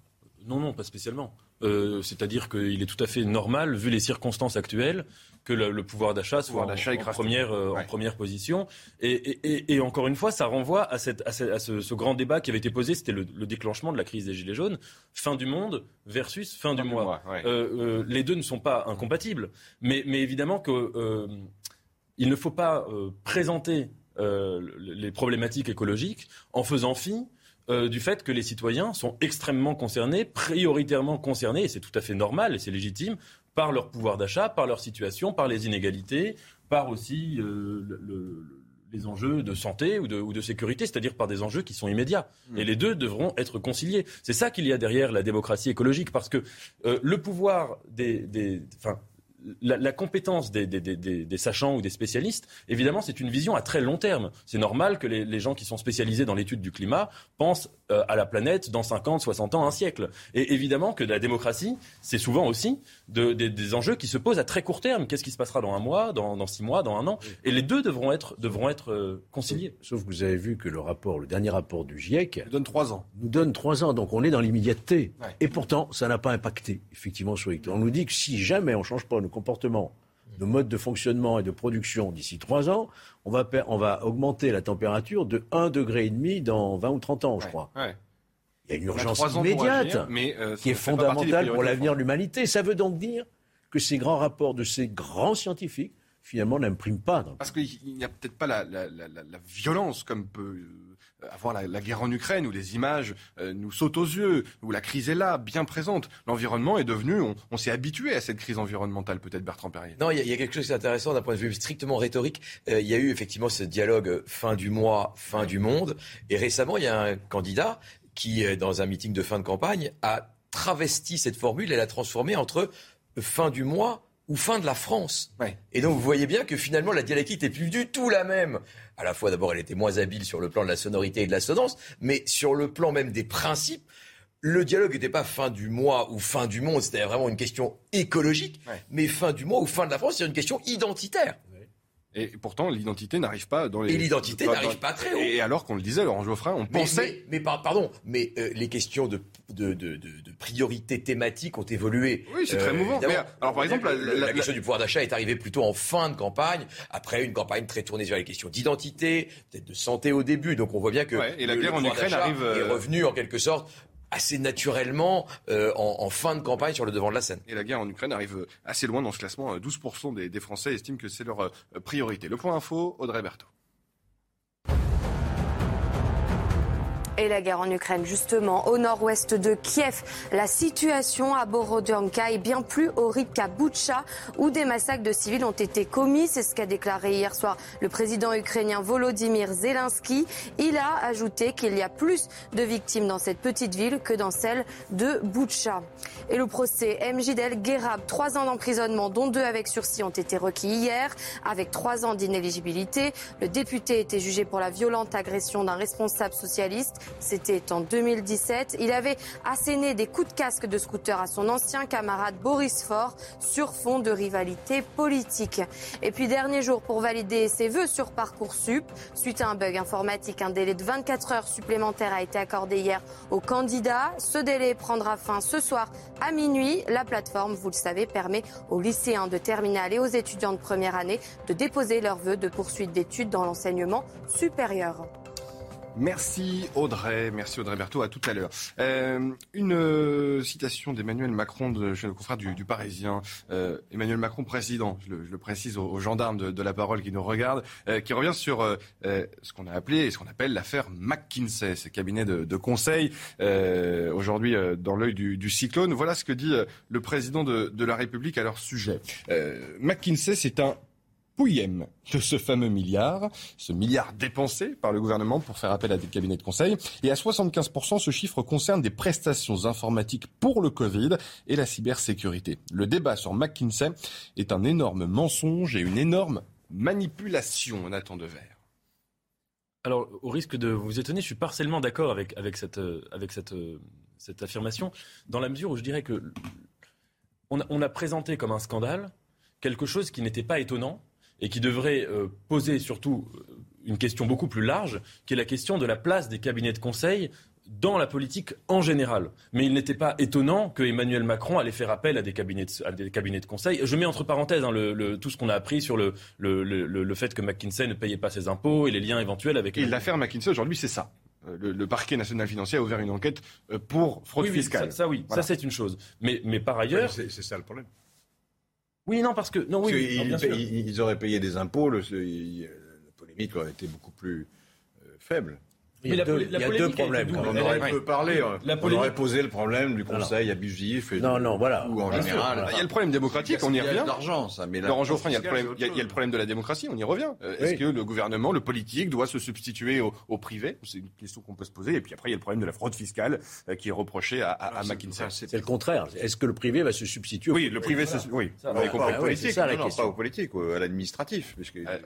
Non, non, pas spécialement. Euh, c'est-à-dire qu'il est tout à fait normal, vu les circonstances actuelles, que le, pouvoir d'achat soit en, première, euh, en, première, position. Et, encore une fois, ça renvoie à, cette, à, ce, grand débat qui avait été posé, c'était le, déclenchement de la crise des Gilets jaunes, fin du monde versus fin, du, mois. Euh, les deux ne sont pas incompatibles. Mais, mais évidemment qu'il ne faut pas présenter les problématiques écologiques en faisant fi euh, du fait que les citoyens sont extrêmement concernés, prioritairement concernés, et c'est tout à fait normal et c'est légitime, par leur pouvoir d'achat, par leur situation, par les inégalités, par aussi euh, les enjeux de santé ou de, sécurité, c'est-à-dire par des enjeux qui sont immédiats. Mmh. Et les deux devront être conciliés. C'est ça qu'il y a derrière la démocratie écologique, parce que euh, le pouvoir des, la, compétence des, sachants ou des spécialistes, évidemment, c'est une vision à très long terme. C'est normal que les, gens qui sont spécialisés dans l'étude du climat pensent euh, à la planète dans 50, 60 ans, un siècle. Et évidemment que la démocratie, c'est souvent aussi des enjeux qui se posent à très court terme. Qu'est-ce qui se passera dans un mois, dans, six mois, dans un an Et les deux devront être, devront être euh, conciliés.
Sauf que vous avez vu que le rapport, le dernier rapport du GIEC,
nous donne trois ans.
Nous donne trois ans, donc on est dans l'immédiateté. Et pourtant, ça n'a pas impacté effectivement sur On nous dit que si jamais on ne change pas nos comportements, nos modes de fonctionnement et de production d'ici trois ans, on va, on va augmenter la température de 1,5 degré dans 20 ou 30 ans, je crois. Il y a une urgence immédiate euh, qui est fondamentale pour l'avenir de l'humanité. Ça veut donc dire que ces grands rapports de ces grands scientifiques, finalement, n'impriment pas.
Parce qu'il n'y a peut-être pas la, violence comme peut euh, avoir la, guerre en Ukraine, où les images euh, nous sautent aux yeux, où la crise est là, bien présente. L'environnement est devenu, on, s'est habitué à cette crise environnementale, peut-être Bertrand Perrier.
Non, il y, a quelque chose d'intéressant d'un point de vue strictement rhétorique. il y a eu effectivement ce dialogue fin du mois, fin du monde. Et récemment, il y a un candidat qui, euh, dans un meeting de fin de campagne, a travesti cette formule et l'a transformée entre fin du mois ou fin de la France. Et donc vous voyez bien que finalement la dialectique n'est plus du tout la même. À la fois d'abord elle était moins habile sur le plan de la sonorité et de l'assonance, mais sur le plan même des principes, le dialogue n'était pas fin du mois ou fin du monde, c'était vraiment une question écologique, mais fin du mois ou fin de la France, c'est une question identitaire.
Et pourtant, l'identité n'arrive pas dans les.
Et l'identité n'arrive pas très haut.
Et alors qu'on le disait, Laurent Geoffrin, on pensait.
Mais, pardon, mais euh, les questions de, de, de, de, priorité thématique ont évolué.
Oui, c'est très euh, mouvant.
alors, par exemple, la, question du pouvoir d'achat est arrivée plutôt en fin de campagne, après une campagne très tournée sur les questions d'identité, peut-être de santé au début. Donc on voit bien que
et la guerre en Ukraine arrive
est euh, revenu en quelque sorte assez naturellement euh, en, fin de campagne sur le devant de la scène.
Et la guerre en Ukraine arrive assez loin dans ce classement. 12% des, des Français estiment que c'est leur euh, priorité. Le point info, Audrey Berthaud.
Et la guerre en Ukraine, justement, au nord-ouest de Kiev, la situation à Borodyanka est bien plus horrible qu'à Boutcha, où des massacres de civils ont été commis. C'est ce qu'a déclaré hier soir le président ukrainien Volodymyr Zelensky. Il a ajouté qu'il y a plus de victimes dans cette petite ville que dans celle de Boutcha. Et le procès Mjdel Gerab, trois ans d'emprisonnement, dont deux avec sursis, ont été requis hier, avec trois ans d'inéligibilité. Le député était jugé pour la violente agression d'un responsable socialiste. C'était en 2017. Il avait asséné des coups de casque de scooter à son ancien camarade Boris Faure sur fond de rivalité politique. Et puis dernier jour pour valider ses vœux sur Parcoursup. Suite à un bug informatique, un délai de 24 heures supplémentaires a été accordé hier aux candidats. Ce délai prendra fin ce soir à minuit. La plateforme, vous le savez, permet aux lycéens de terminale et aux étudiants de première année de déposer leurs vœux de poursuite d'études dans l'enseignement supérieur.
Merci Audrey, merci Audrey Berthaud, à tout à l'heure. Euh, une euh, citation d'Emmanuel Macron, de, le confrère du, du Parisien. Euh, Emmanuel Macron, président, je le, précise aux, gendarmes de, la parole qui nous regardent, euh, qui revient sur ce qu'on a appelé et ce qu'on appelle l'affaire McKinsey, ce cabinet de, conseil, aujourd'hui dans l'œil du, du, cyclone. Voilà ce que dit le président de, de la République à leur sujet. McKinsey, c'est un de ce fameux milliard, ce milliard dépensé par le gouvernement pour faire appel à des cabinets de conseil. Et à 75%, ce chiffre concerne des prestations informatiques pour le Covid et la cybersécurité. Le débat sur McKinsey est un énorme mensonge et une énorme manipulation, Nathan Devers.
Alors, au risque de vous étonner, je suis partiellement d'accord avec, avec, cette, avec cette, cette affirmation, dans la mesure où je dirais que on a, on a présenté comme un scandale quelque chose qui n'était pas étonnant, et qui devrait euh, poser surtout euh, une question beaucoup plus large, qui est la question de la place des cabinets de conseil dans la politique en général. Mais il n'était pas étonnant que Emmanuel Macron allait faire appel à des cabinets de, à des cabinets de conseil. Je mets entre parenthèses hein, le, tout ce qu'on a appris sur le, le, fait que McKinsey ne payait pas ses impôts et les liens éventuels avec...
Et l'affaire McKinsey aujourd'hui, c'est ça. Euh, le, parquet national financier a ouvert une enquête pour fraude fiscale.
ça, oui, ça c'est une chose. Mais, mais par ailleurs...
c'est ça le problème.
Oui, non, parce que... Non, oui,
ils, auraient payé des impôts, le, la polémique aurait été beaucoup plus euh, faible.
Il y a, deux, il y a deux problèmes.
On aurait pu parler, on aurait posé le problème du conseil abusif.
Et non, non, voilà.
Ou en général. Il y a le problème démocratique, on y revient. d'argent, ça. Mais Laurent Geoffrin, il y, a le problème, il, y a, le problème de la démocratie, on y revient. Euh, est-ce que le gouvernement, le politique, doit se substituer au, privé C'est une question qu'on peut se poser. Et puis après, il y a le problème de la fraude fiscale euh, qui est reproché à, à, McKinsey.
C'est le contraire. Est-ce que le privé va se substituer
Oui, le privé, oui.
Ça, pas au politique, pas au politique, à l'administratif.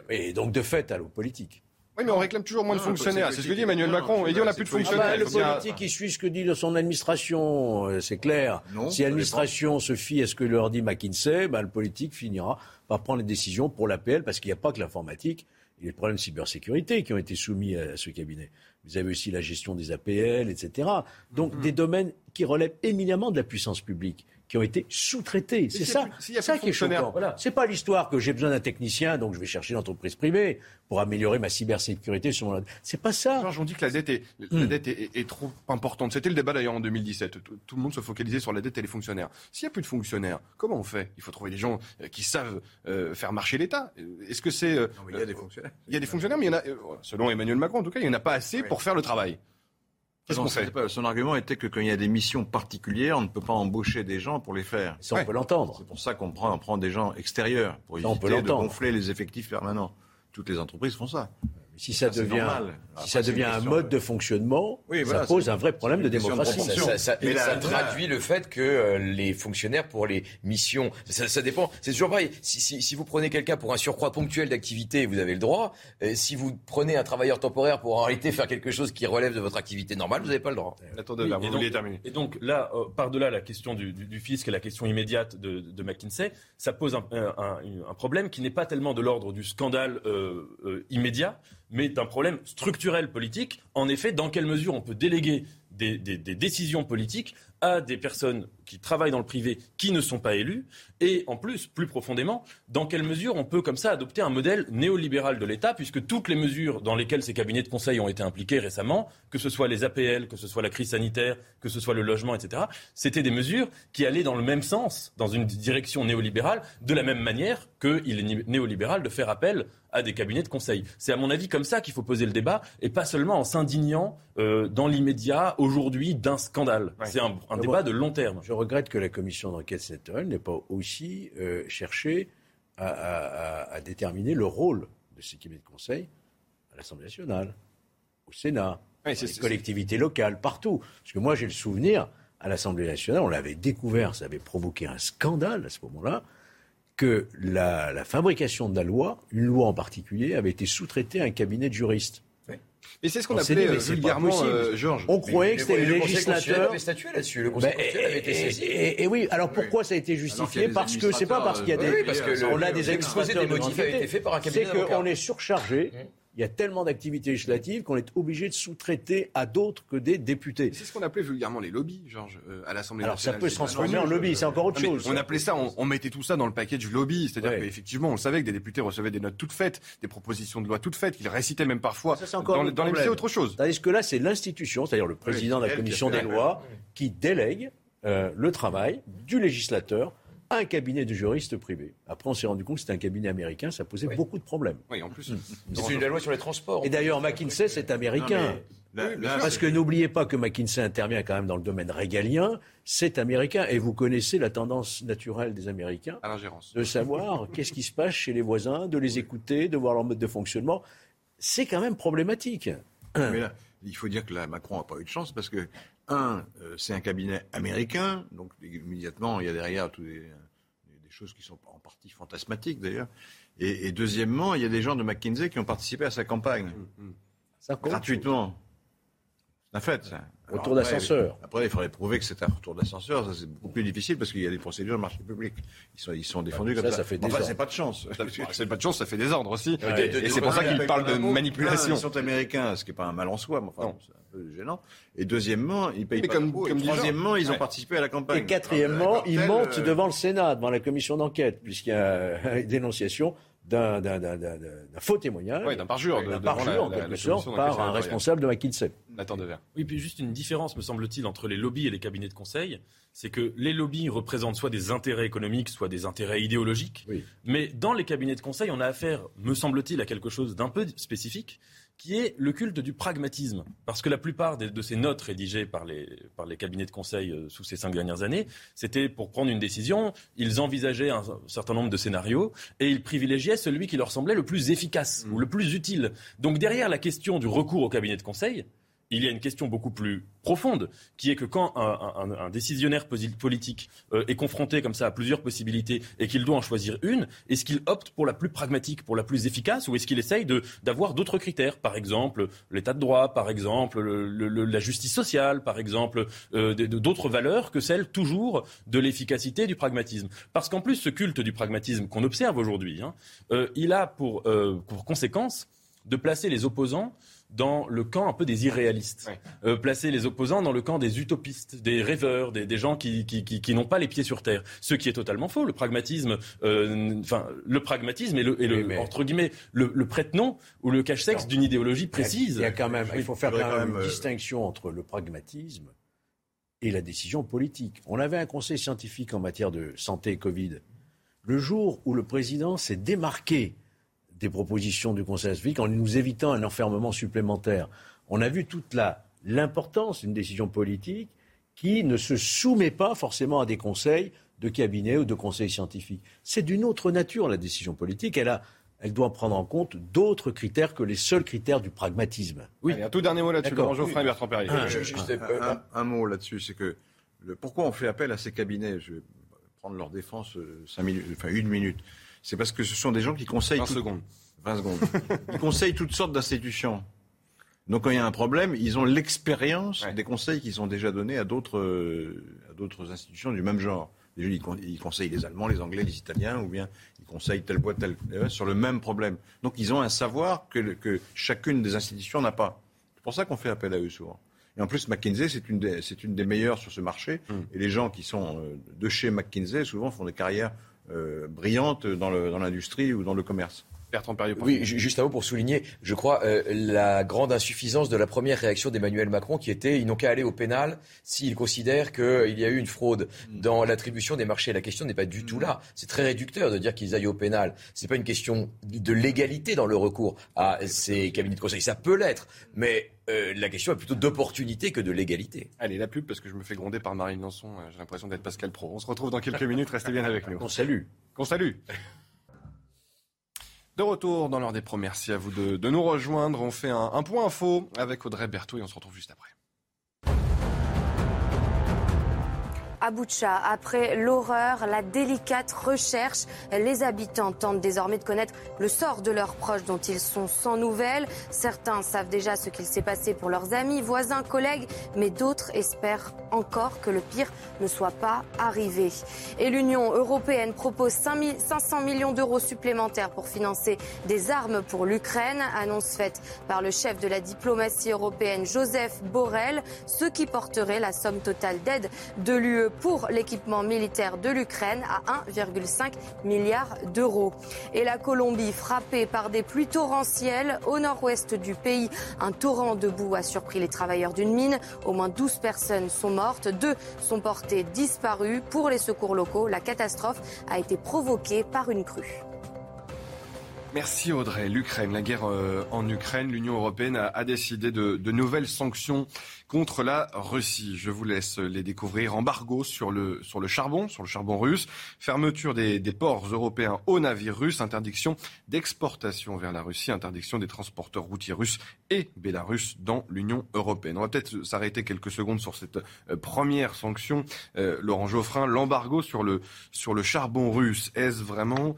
Et donc, de fait, à l'eau politique.
Oui, mais on réclame toujours moins de fonctionnaires. C'est ce que dit Emmanuel Macron. Il dit on n'a plus de fonctionnaires.
Ah bah, le politique, il suit ce que dit son administration, euh, c'est clair. si l'administration se fie à ce que leur dit McKinsey, bah, le politique finira par prendre les décisions pour l'APL, parce qu'il n'y a pas que l'informatique. Il y a le problème de cybersécurité qui ont été soumis à ce cabinet. Vous avez aussi la gestion des APL, etc. Donc mm-hmm. des domaines qui relèvent éminemment de la puissance publique qui ont été sous-traités. C'est ça, ça qui est choquant. Voilà. C'est pas l'histoire que j'ai besoin d'un technicien, donc je vais chercher l'entreprise privée pour améliorer ma cybersécurité sur mon. C'est pas ça.
Georges, on dit que la dette est, la hmm. dette est, trop importante. C'était le débat d'ailleurs en 2017. Tout, le monde se focalisait sur la dette et les fonctionnaires. S'il n'y a plus de fonctionnaires, comment on fait? Il faut trouver des gens euh, qui savent euh, faire marcher l'État. Est-ce que c'est
euh, Il y a des fonctionnaires.
Il y a des fonctionnaires, mais il y en a, selon Emmanuel Macron en tout cas, il n'y en a pas assez pour faire le travail.
Qu'est-ce qu'on fait Son argument était que quand il y a des missions particulières, on ne peut pas embaucher des gens pour les faire.
Ça, on peut l'entendre.
C'est pour ça qu'on prend, on prend des gens extérieurs pour éviter de gonfler les effectifs permanents. Toutes les entreprises font ça.
Si ça devient, si ça devient un mode de fonctionnement, ça pose un vrai problème de démocratie.
ça, ça, ça traduit le fait que euh, les fonctionnaires pour les missions, ça, dépend. C'est toujours pareil. Si, si, si vous prenez quelqu'un pour un surcroît ponctuel d'activité, vous avez le droit. si vous prenez un travailleur temporaire pour en réalité faire quelque chose qui relève de votre activité normale, vous n'avez pas le droit.
Attendez, là, vous
et, donc, et donc là, euh, par-delà la question du, du, fisc et la question immédiate de, de McKinsey, ça pose un, un, un problème qui n'est pas tellement de l'ordre du scandale euh, immédiat, mais d'un problème structurel politique. En effet, dans quelle mesure on peut déléguer des, décisions politiques à des personnes qui travaillent dans le privé qui ne sont pas élues Et en plus, plus profondément, dans quelle mesure on peut comme ça adopter un modèle néolibéral de l'État, puisque toutes les mesures dans lesquelles ces cabinets de conseil ont été impliqués récemment, que ce soit les APL, que ce soit la crise sanitaire, que ce soit le logement, etc., c'était des mesures qui allaient dans le même sens, dans une direction néolibérale, de la même manière qu'il est néolibéral de faire appel à des cabinets de conseil. C'est à mon avis comme ça qu'il faut poser le débat, et pas seulement en s'indignant euh, dans l'immédiat, aujourd'hui, d'un scandale. C'est un, débat de long terme.
Je regrette que la commission d'enquête sénatoriale n'ait pas aussi euh, cherché à, déterminer le rôle de ces cabinets de conseil à l'Assemblée nationale, au Sénat, dans les collectivités locales, partout. Parce que moi, j'ai le souvenir, à l'Assemblée nationale, on l'avait découvert, ça avait provoqué un scandale à ce moment-là que la, fabrication de la loi, une loi en particulier, avait été sous-traitée à un cabinet de juristes.
Mais c'est ce qu'on appelait euh, vulgairement, euh, Georges.
On croyait que c'était le législateur.
avait statué là-dessus. Le Conseil ben, avait été saisi.
Et, oui, alors pourquoi ça a été justifié Parce que c'est pas parce qu'il y a des. Oui,
parce que on a des exposés des motifs été fait par un cabinet
C'est qu'on est surchargé. Il y a tellement d'activités législatives qu'on est obligé de sous-traiter à d'autres que des députés.
C'est ce qu'on appelait vulgairement les lobbies, Georges, euh, à l'Assemblée nationale.
Alors ça peut se transformer en lobby, c'est encore autre chose.
On appelait ça, on, mettait tout ça dans le paquet du lobby, c'est-à-dire qu'effectivement, on savait que des députés recevaient des notes toutes faites, des propositions de loi toutes faites, qu'ils récitaient même parfois ça, dans, dans l'hémicycle autre chose.
Tandis que là, c'est l'institution, c'est-à-dire le président de la commission des lois, qui délègue euh, le travail du législateur un cabinet de juristes privés. Après, on s'est rendu compte que c'était un cabinet américain, ça posait beaucoup de problèmes.
Oui, en plus.
C'est une loi sur les transports.
Et d'ailleurs, McKinsey, c'est américain. parce que n'oubliez pas que McKinsey intervient quand même dans le domaine régalien, c'est américain. Et vous connaissez la tendance naturelle des Américains de savoir qu'est-ce qui se passe chez les voisins, de les écouter, de voir leur mode de fonctionnement. C'est quand même problématique.
Mais là, il faut dire que là, Macron n'a pas eu de chance parce que, un, euh, c'est un cabinet américain, donc immédiatement, il y a derrière tous les choses qui sont en partie fantasmatiques d'ailleurs. Et, deuxièmement, il y a des gens de McKinsey qui ont participé à sa campagne. Mm, mm. gratuitement. En fait,
Retour d'ascenseur.
Après, il faudrait prouver que c'est un retour d'ascenseur. Ça, c'est beaucoup plus difficile parce qu'il y a des procédures de marché public. Ils sont, ils sont défendus comme ça.
Ça fait des
enfin,
ordres.
c'est pas de chance.
C'est pas de chance, ça fait des ordres aussi.
Ouais,
Et, c'est pour ça qu'il parle de manipulation.
Ils sont américains, ce qui n'est pas un mal en soi, mais enfin,
Non.
c'est un peu gênant. Et deuxièmement, ils payent
Mais
pas
comme- comme
troisièmement, ils ont
Ouais.
participé à la campagne.
Et quatrièmement,
Alors,
il
tel,
monte
euh,
devant le Sénat, devant la commission d'enquête, puisqu'il y a une dénonciation d'un, d'un, d'un, d'un- d'un faux témoignage,
d'un parjure.
d'un parjure, en quelque
la
sorte, par un responsable de McKinsey.
Nathan Devers.
Oui, puis juste une différence, me semble-t-il, entre les lobbies et les cabinets de conseil, c'est que les lobbies représentent soit des intérêts économiques, soit des intérêts idéologiques.
Oui.
Mais dans les cabinets de conseil, on a affaire, me semble-t-il, à quelque chose d'un peu spécifique, qui est le culte du pragmatisme. Parce que la plupart de ces notes rédigées par les, par les cabinets de conseil euh, sous ces cinq dernières années, c'était pour prendre une décision, ils envisageaient un certain nombre de scénarios et ils privilégiaient celui qui leur semblait le plus efficace ou le plus utile. Donc derrière la question du recours au cabinet de conseil, il y a une question beaucoup plus profonde, qui est que quand un, décisionnaire politique euh, est confronté comme ça à plusieurs possibilités et qu'il doit en choisir une, est-ce qu'il opte pour la plus pragmatique, pour la plus efficace, ou est-ce qu'il essaye d'avoir d'autres critères, par exemple l'état de droit, par exemple le- le- le- la justice sociale, par exemple euh, d'autres valeurs que celles toujours de l'efficacité du pragmatisme. Parce qu'en plus, ce culte du pragmatisme qu'on observe aujourd'hui, hein, euh, il a pour conséquence de placer les opposants dans le camp un peu des irréalistes,
Ouais.
Euh, placer les opposants dans le camp des utopistes, des rêveurs, des, des gens qui, qui, qui, qui n'ont pas les pieds sur terre. Ce qui est totalement faux. Le pragmatisme, euh, enfin, le pragmatisme est le, est le
mais-
entre guillemets le, le prête-nom ou le cache-sexe d'une idéologie précise.
Il y a quand même, il faut faire quand même
quand même,
une
euh,
distinction entre le pragmatisme et la décision politique. On avait un conseil scientifique en matière de santé et Covid. Le jour où le président s'est démarqué des propositions du conseil scientifique en nous évitant un enfermement supplémentaire, on a vu toute la l'importance d'une décision politique qui ne se soumet pas forcément à des conseils de cabinet ou de conseils scientifiques. C'est d'une autre nature la décision politique. Elle, a, elle doit prendre en compte d'autres critères que les seuls critères du pragmatisme.
Oui. un tout dernier mot là-dessus. Laurent Geoffrin Bertrand Perrier.
Juste,
un,
euh,
un- un mot là-dessus, c'est que le, pourquoi on fait appel à ces cabinets? Je vais prendre leur défense euh, cinq minutes, enfin une minute. C'est parce que ce sont des gens qui conseillent.
20
tout-
secondes.
20 secondes. Ils conseillent toutes sortes d'institutions. Donc quand il y a un problème, ils ont l'expérience
Ouais.
des conseils qu'ils ont déjà donnés à d'autres euh, à d'autres institutions du même genre. Ils, con- ils conseillent les Allemands, les Anglais, les Italiens, ou bien ils conseillent telle boîte, telle euh, sur le même problème. Donc ils ont un savoir que, le- que chacune des institutions n'a pas. C'est pour ça qu'on fait appel à eux souvent. Et en plus, McKinsey, c'est une, des- une des meilleures sur ce marché. Et les gens qui sont euh, de chez McKinsey, souvent, font des carrières brillantes dans le- dans l'industrie ou dans le commerce.
Bertrand
Oui, juste un mot pour souligner, je crois, euh, la grande insuffisance de la première réaction d'Emmanuel Macron qui était ils n'ont qu'à aller au pénal s'ils considèrent qu'il y a eu une fraude dans l'attribution des marchés. La question n'est pas du tout là. C'est très réducteur de dire qu'ils aillent au pénal. C'est pas une question de légalité dans le recours à ces cabinets de conseil. Ça peut l'être, mais euh, la question est plutôt d'opportunité que de légalité.
Allez, la pub, parce que je me fais gronder par Marine Lançon. euh, J'ai l'impression d'être Pascal Pro. On se retrouve dans quelques minutes. Restez bien avec nous.
On salue.
Qu'on salue. De retour dans l'heure des pros, merci à vous de, de nous rejoindre. On fait un, un point info avec Audrey Berthaud et on se retrouve juste après.
À après l'horreur, la délicate recherche, les habitants tentent désormais de connaître le sort de leurs proches dont ils sont sans nouvelles. Certains savent déjà ce qu'il s'est passé pour leurs amis, voisins, collègues, mais d'autres espèrent encore que le pire ne soit pas arrivé. Et l'Union européenne propose 5 000 500 millions d'euros supplémentaires pour financer des armes pour l'Ukraine, annonce faite par le chef de la diplomatie européenne Joseph Borrell, ce qui porterait la somme totale d'aide de l'UE pour l'équipement militaire de l'Ukraine à 1,5 milliard d'euros. Et la Colombie frappée par des pluies torrentielles au nord-ouest du pays. Un torrent de boue a surpris les travailleurs d'une mine. Au moins 12 personnes sont mortes, deux sont portées disparues. Pour les secours locaux, la catastrophe a été provoquée par une crue.
Merci Audrey. L'Ukraine, la guerre euh, en Ukraine, l'Union européenne a, décidé de, nouvelles sanctions contre la Russie. Je vous laisse les découvrir. Embargo sur le, sur le charbon, sur le charbon russe, fermeture des, ports européens aux navires russes, interdiction d'exportation vers la Russie, interdiction des transporteurs routiers russes et bélarusses dans l'Union européenne. On va peut-être s'arrêter quelques secondes sur cette euh, première sanction. Euh, Laurent Geoffrin, l'embargo sur le, sur le charbon russe, est-ce vraiment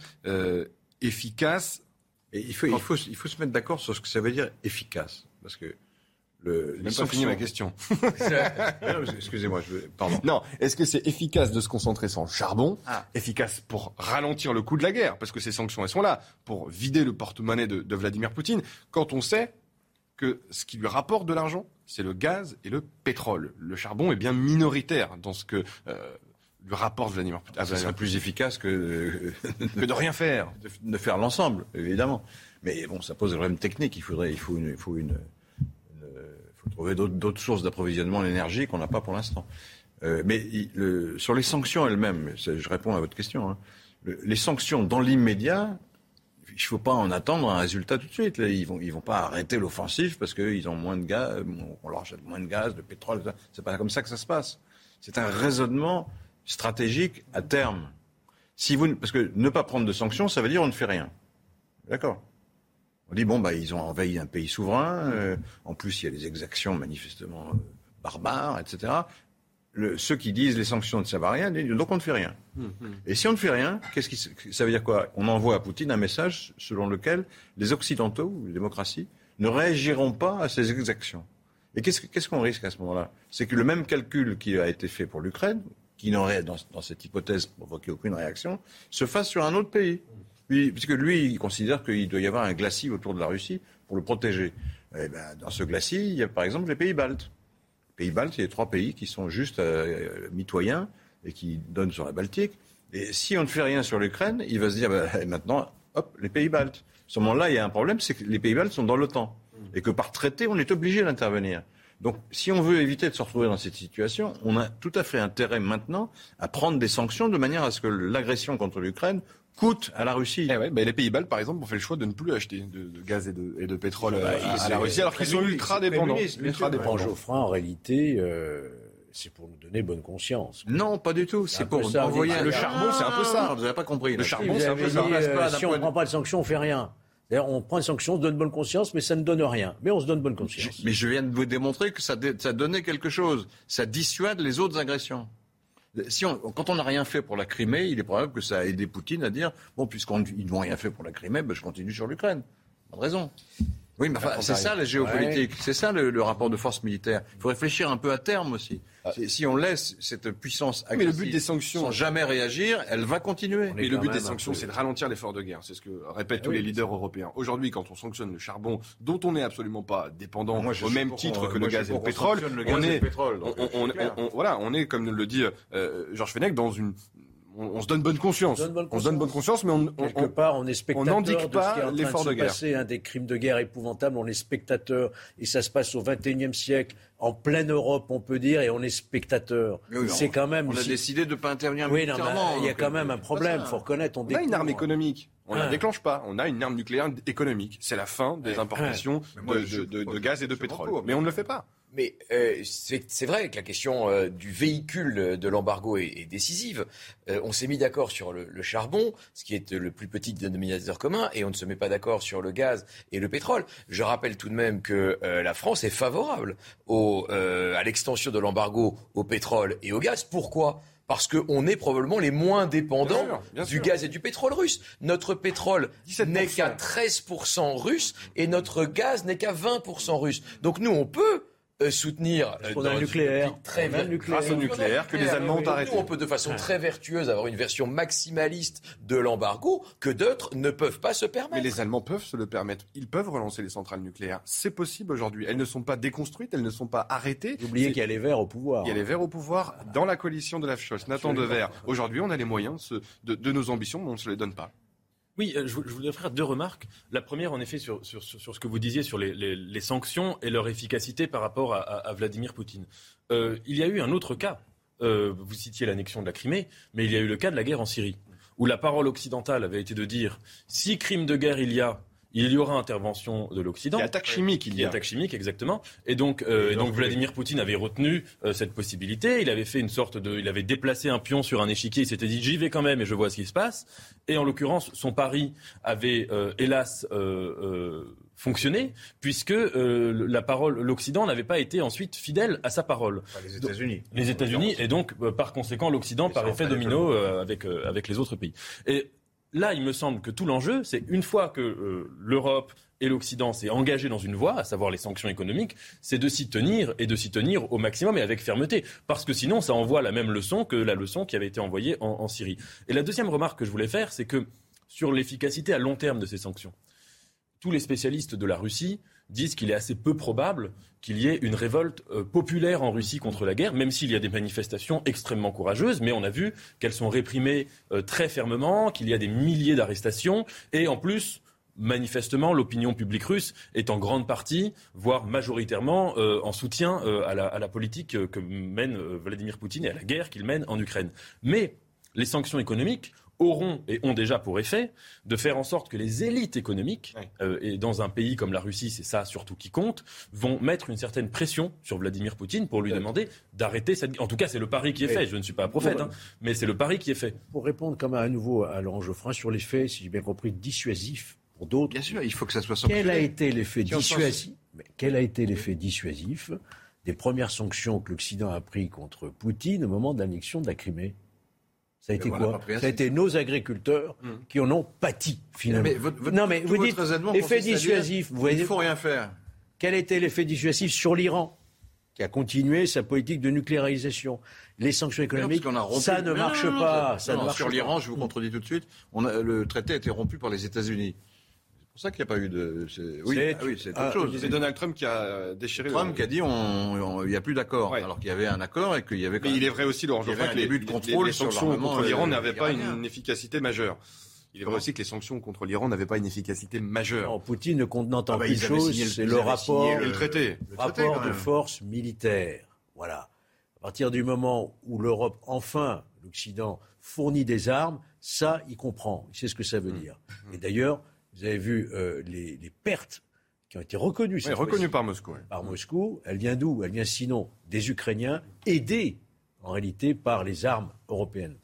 efficace?
Et il faut, il faut, il faut se mettre d'accord sur ce que ça veut dire efficace. Parce que
Le, pas fini ma question.
Excusez-moi, je... pardon.
Non, est-ce que c'est efficace de se concentrer sur le charbon ah. Efficace pour ralentir le coût de la guerre? Parce que ces sanctions, elles sont là pour vider le porte-monnaie de, de Vladimir Poutine. Quand on sait que ce qui lui rapporte de l'argent, c'est le gaz et le pétrole. Le charbon est bien minoritaire dans ce que euh, lui rapporte Vladimir Poutine.
Ça serait plus efficace que,
que de rien faire.
De, faire l'ensemble, évidemment. Mais bon, ça pose un problème technique. Il faudrait, il faut une, il faut une, faut trouver d'autres sources d'approvisionnement en énergie qu'on n'a pas pour l'instant. Euh, mais le, sur les sanctions elles-mêmes, je réponds à votre question. Hein, les sanctions dans l'immédiat, il ne faut pas en attendre un résultat tout de suite. Ils ne vont, ils vont pas arrêter l'offensive parce qu'ils ont moins de gaz, on leur achète moins de gaz, de pétrole. C'est pas comme ça que ça se passe. C'est un raisonnement stratégique à terme. Si vous, parce que ne pas prendre de sanctions, ça veut dire on ne fait rien. D'accord On dit, bon, bah, ils ont envahi un pays souverain. Euh, en plus, il y a des exactions manifestement euh, barbares, etc ceux qui disent les sanctions ne servent à rien, donc on ne fait rien. Hum. Et si on ne fait rien, qu'est-ce qui, ça veut dire quoi? On envoie à Poutine un message selon lequel les Occidentaux, les démocraties, ne réagiront pas à ces exactions. Et qu'est-ce qu'on risque à ce moment-là? C'est que le même calcul qui a été fait pour l'Ukraine, qui n'aurait, dans, cette hypothèse, provoqué aucune réaction, se fasse sur un autre pays. puisque lui, il considère qu'il doit y avoir un glacis autour de la Russie pour le protéger. Eh ben, dans ce glacis, il y a par exemple les pays baltes. Pays baltes, il y a trois pays qui sont juste euh, mitoyens et qui donnent sur la Baltique. Et si on ne fait rien sur l'Ukraine, il va se dire bah, maintenant, hop, les pays baltes. À ce moment-là, il y a un problème, c'est que les pays baltes sont dans l'OTAN et que par traité, on est obligé d'intervenir. Donc, si on veut éviter de se retrouver dans cette situation, on a tout à fait intérêt maintenant à prendre des sanctions de manière à ce que l'agression contre l'Ukraine coûte à la Russie.
Eh les pays baltes, par exemple, ont fait le choix de ne plus acheter de, gaz et de, et de pétrole bah, euh, à, la Russie, alors qu'ils sont ultra dépendants. Ultra
dépendants. Geoffrin, en réalité, euh, c'est pour nous donner bonne conscience.
Non, pas du tout. C'est pour envoyer
le charbon. C'est un peu ça. Vous n'avez pas compris.
Le charbon, c'est un peu ça. Euh, si on ne prend pas de sanctions, on fait rien. On prend une sanction, on se donne bonne conscience, mais ça ne donne rien. Mais on se donne bonne conscience.
mais je viens de vous démontrer que ça, ça donnait quelque chose. Ça dissuade les autres agressions quand on n'a rien fait pour la Crimée, il est probable que ça a aidé Poutine à dire bon, puisqu'ils n'ont rien fait pour la Crimée, ben, je continue sur l'Ukraine. Pas de raison. Oui, mais c'est ça la géopolitique, c'est ça le, rapport de force militaire. Il faut réfléchir un peu à terme aussi. Ah. Si on laisse cette puissance agressive mais le but des sanctions, sans jamais réagir, elle va continuer.
Mais le but des sanctions, c'est de ralentir l'effort de guerre. C'est ce que répètent tous les leaders européens. Aujourd'hui, quand on sanctionne le charbon, dont on n'est absolument pas dépendant au même titre que le gaz et le pétrole, on est, voilà, on est, comme le dit euh, Georges Fenech, dans une on, se donne bonne conscience. On, se donne bonne conscience, mais on,
quelque part, on est spectateur on pas l'effort de, guerre. Passer, hein, des crimes de guerre épouvantables, on est spectateur, et ça se passe au XXIe siècle, en pleine Europe, on peut dire, et on est spectateur. c'est quand même.
On a décidé de ne pas intervenir
oui, il y a quand même un problème. Il faut reconnaître.
On, a une arme économique. On ne la déclenche pas. On a une arme nucléaire économique. C'est la fin des importations de, gaz et de pétrole. Mais on ne le fait pas.
Mais euh, c'est vrai que la question euh, du véhicule de l'embargo est, décisive. Euh, on s'est mis d'accord sur le, charbon, ce qui est le plus petit dénominateur commun, et on ne se met pas d'accord sur le gaz et le pétrole. Je rappelle tout de même que la France est favorable au, à l'extension de l'embargo au pétrole et au gaz. Pourquoi? Parce qu'on est probablement les moins dépendants du gaz et du pétrole russe. Notre pétrole n'est qu'à 13% russe et notre gaz n'est qu'à 20% russe. Donc nous, on peut euh, soutenir
euh, le nucléaire,
très grâce au nucléaire que les Allemands ont arrêté.
on peut de façon très vertueuse avoir une version maximaliste de l'embargo que d'autres ne peuvent pas se permettre.
Mais les Allemands peuvent se le permettre. Ils peuvent relancer les centrales nucléaires. C'est possible aujourd'hui. Elles ne sont pas déconstruites, elles ne sont pas arrêtées.
N'oubliez qu'il y a les Verts au pouvoir.
Il y a les Verts au pouvoir dans la coalition de la Scholz. Nathan Verts. Aujourd'hui, on a les moyens de, de nos ambitions, mais on ne se les donne pas.
Oui, euh, je, voudrais faire deux remarques. La première, en effet, sur, ce que vous disiez sur les, sanctions et leur efficacité par rapport à, à, Vladimir Poutine. Euh, il y a eu un autre cas. Euh, vous citiez l'annexion de la Crimée, mais il y a eu le cas de la guerre en Syrie, où la parole occidentale avait été de dire si crime de guerre il y a, il y aura intervention de l'Occident.
Attaque chimique, il y a.
Attaque chimique, exactement. Et donc, euh, donc Vladimir Poutine avait retenu euh, cette possibilité. Il avait fait une sorte de, il avait déplacé un pion sur un échiquier. Il s'était dit, j'y vais quand même et je vois ce qui se passe. Et en l'occurrence, son pari avait, euh, hélas, fonctionné, puisque la parole, l'Occident n'avait pas été ensuite fidèle à sa parole.
les États-Unis.
Les États-Unis, et donc par conséquent l'Occident par effet domino avec avec les autres pays. Et là, il me semble que tout l'enjeu, c'est une fois que euh, l'Europe et l'Occident s'est engagé dans une voie, à savoir les sanctions économiques, c'est de s'y tenir et de s'y tenir au maximum et avec fermeté. Parce que sinon, ça envoie la même leçon que la leçon qui avait été envoyée en, en Syrie. Et la deuxième remarque que je voulais faire, c'est que sur l'efficacité à long terme de ces sanctions, tous les spécialistes de la Russie disent qu'il est assez peu probable qu'il y ait une révolte euh, populaire en Russie contre la guerre, même s'il y a des manifestations extrêmement courageuses, mais on a vu qu'elles sont réprimées euh, très fermement, qu'il y a des milliers d'arrestations, et en plus, manifestement, l'opinion publique russe est en grande partie, voire majoritairement, euh, en soutien à la, à, la, politique que mène Vladimir Poutine et à la guerre qu'il mène en Ukraine. Mais les sanctions économiques auront et ont déjà pour effet de faire en sorte que les élites économiques, euh, et dans un pays comme la Russie, c'est ça surtout qui compte, vont mettre une certaine pression sur Vladimir Poutine pour lui demander d'arrêter cette... En tout cas, c'est le pari qui est fait. Je ne suis pas un prophète, hein, mais c'est le pari qui est fait.
Pour répondre comme à nouveau à Laurent Geoffrin sur l'effet, si j'ai bien compris, dissuasif pour d'autres.
Bien sûr, il faut que ça soit
Quel a été l'effet dissuasif Quel a été l'effet dissuasif des premières sanctions que l'Occident a prises contre Poutine au moment de l'annexion de la Crimée? Ça a été quoi Ça a été nos agriculteurs hmm. qui en ont pâti finalement.
non mais vous dites
effet dissuasif.
Vous voyez, il faut rien faire.
Quel était l'effet dissuasif sur l'Iran qui a continué sa politique de nucléarisation? Les sanctions économiques, ça ne marche pas. ça
ne sur l'Iran, je vous contredis tout de suite. On a, le traité a été rompu par les États-Unis pour ça qu'il n'y a pas eu de.
Oui, ah oui c'est autre chose. C'est Donald Trump qui a déchiré.
Trump qui a dit il n'y a plus d'accord, alors qu'il y avait un accord et qu'il y avait.
Mais il est vrai aussi, Laurent que les, buts de contrôle les, sanctions contre l'Iran n'avaient pas une, efficacité majeure. Il est vrai aussi que les sanctions contre l'Iran n'avaient pas une efficacité majeure.
Non, Poutine n'entend ah bah, qu'une chose, c'est le rapport,
le, traité,
le rapport de force militaire. Voilà. À partir du moment où l'Europe, enfin, l'Occident, fournit des armes, ça, il comprend. Il sait ce que ça veut mmh. dire. Et d'ailleurs, vous avez vu euh, les, les, pertes qui ont été reconnues.
Oui, reconnues par Moscou.
Par Moscou. Elle vient d'où? Elle vient sinon des Ukrainiens, aidés en réalité par les armes européennes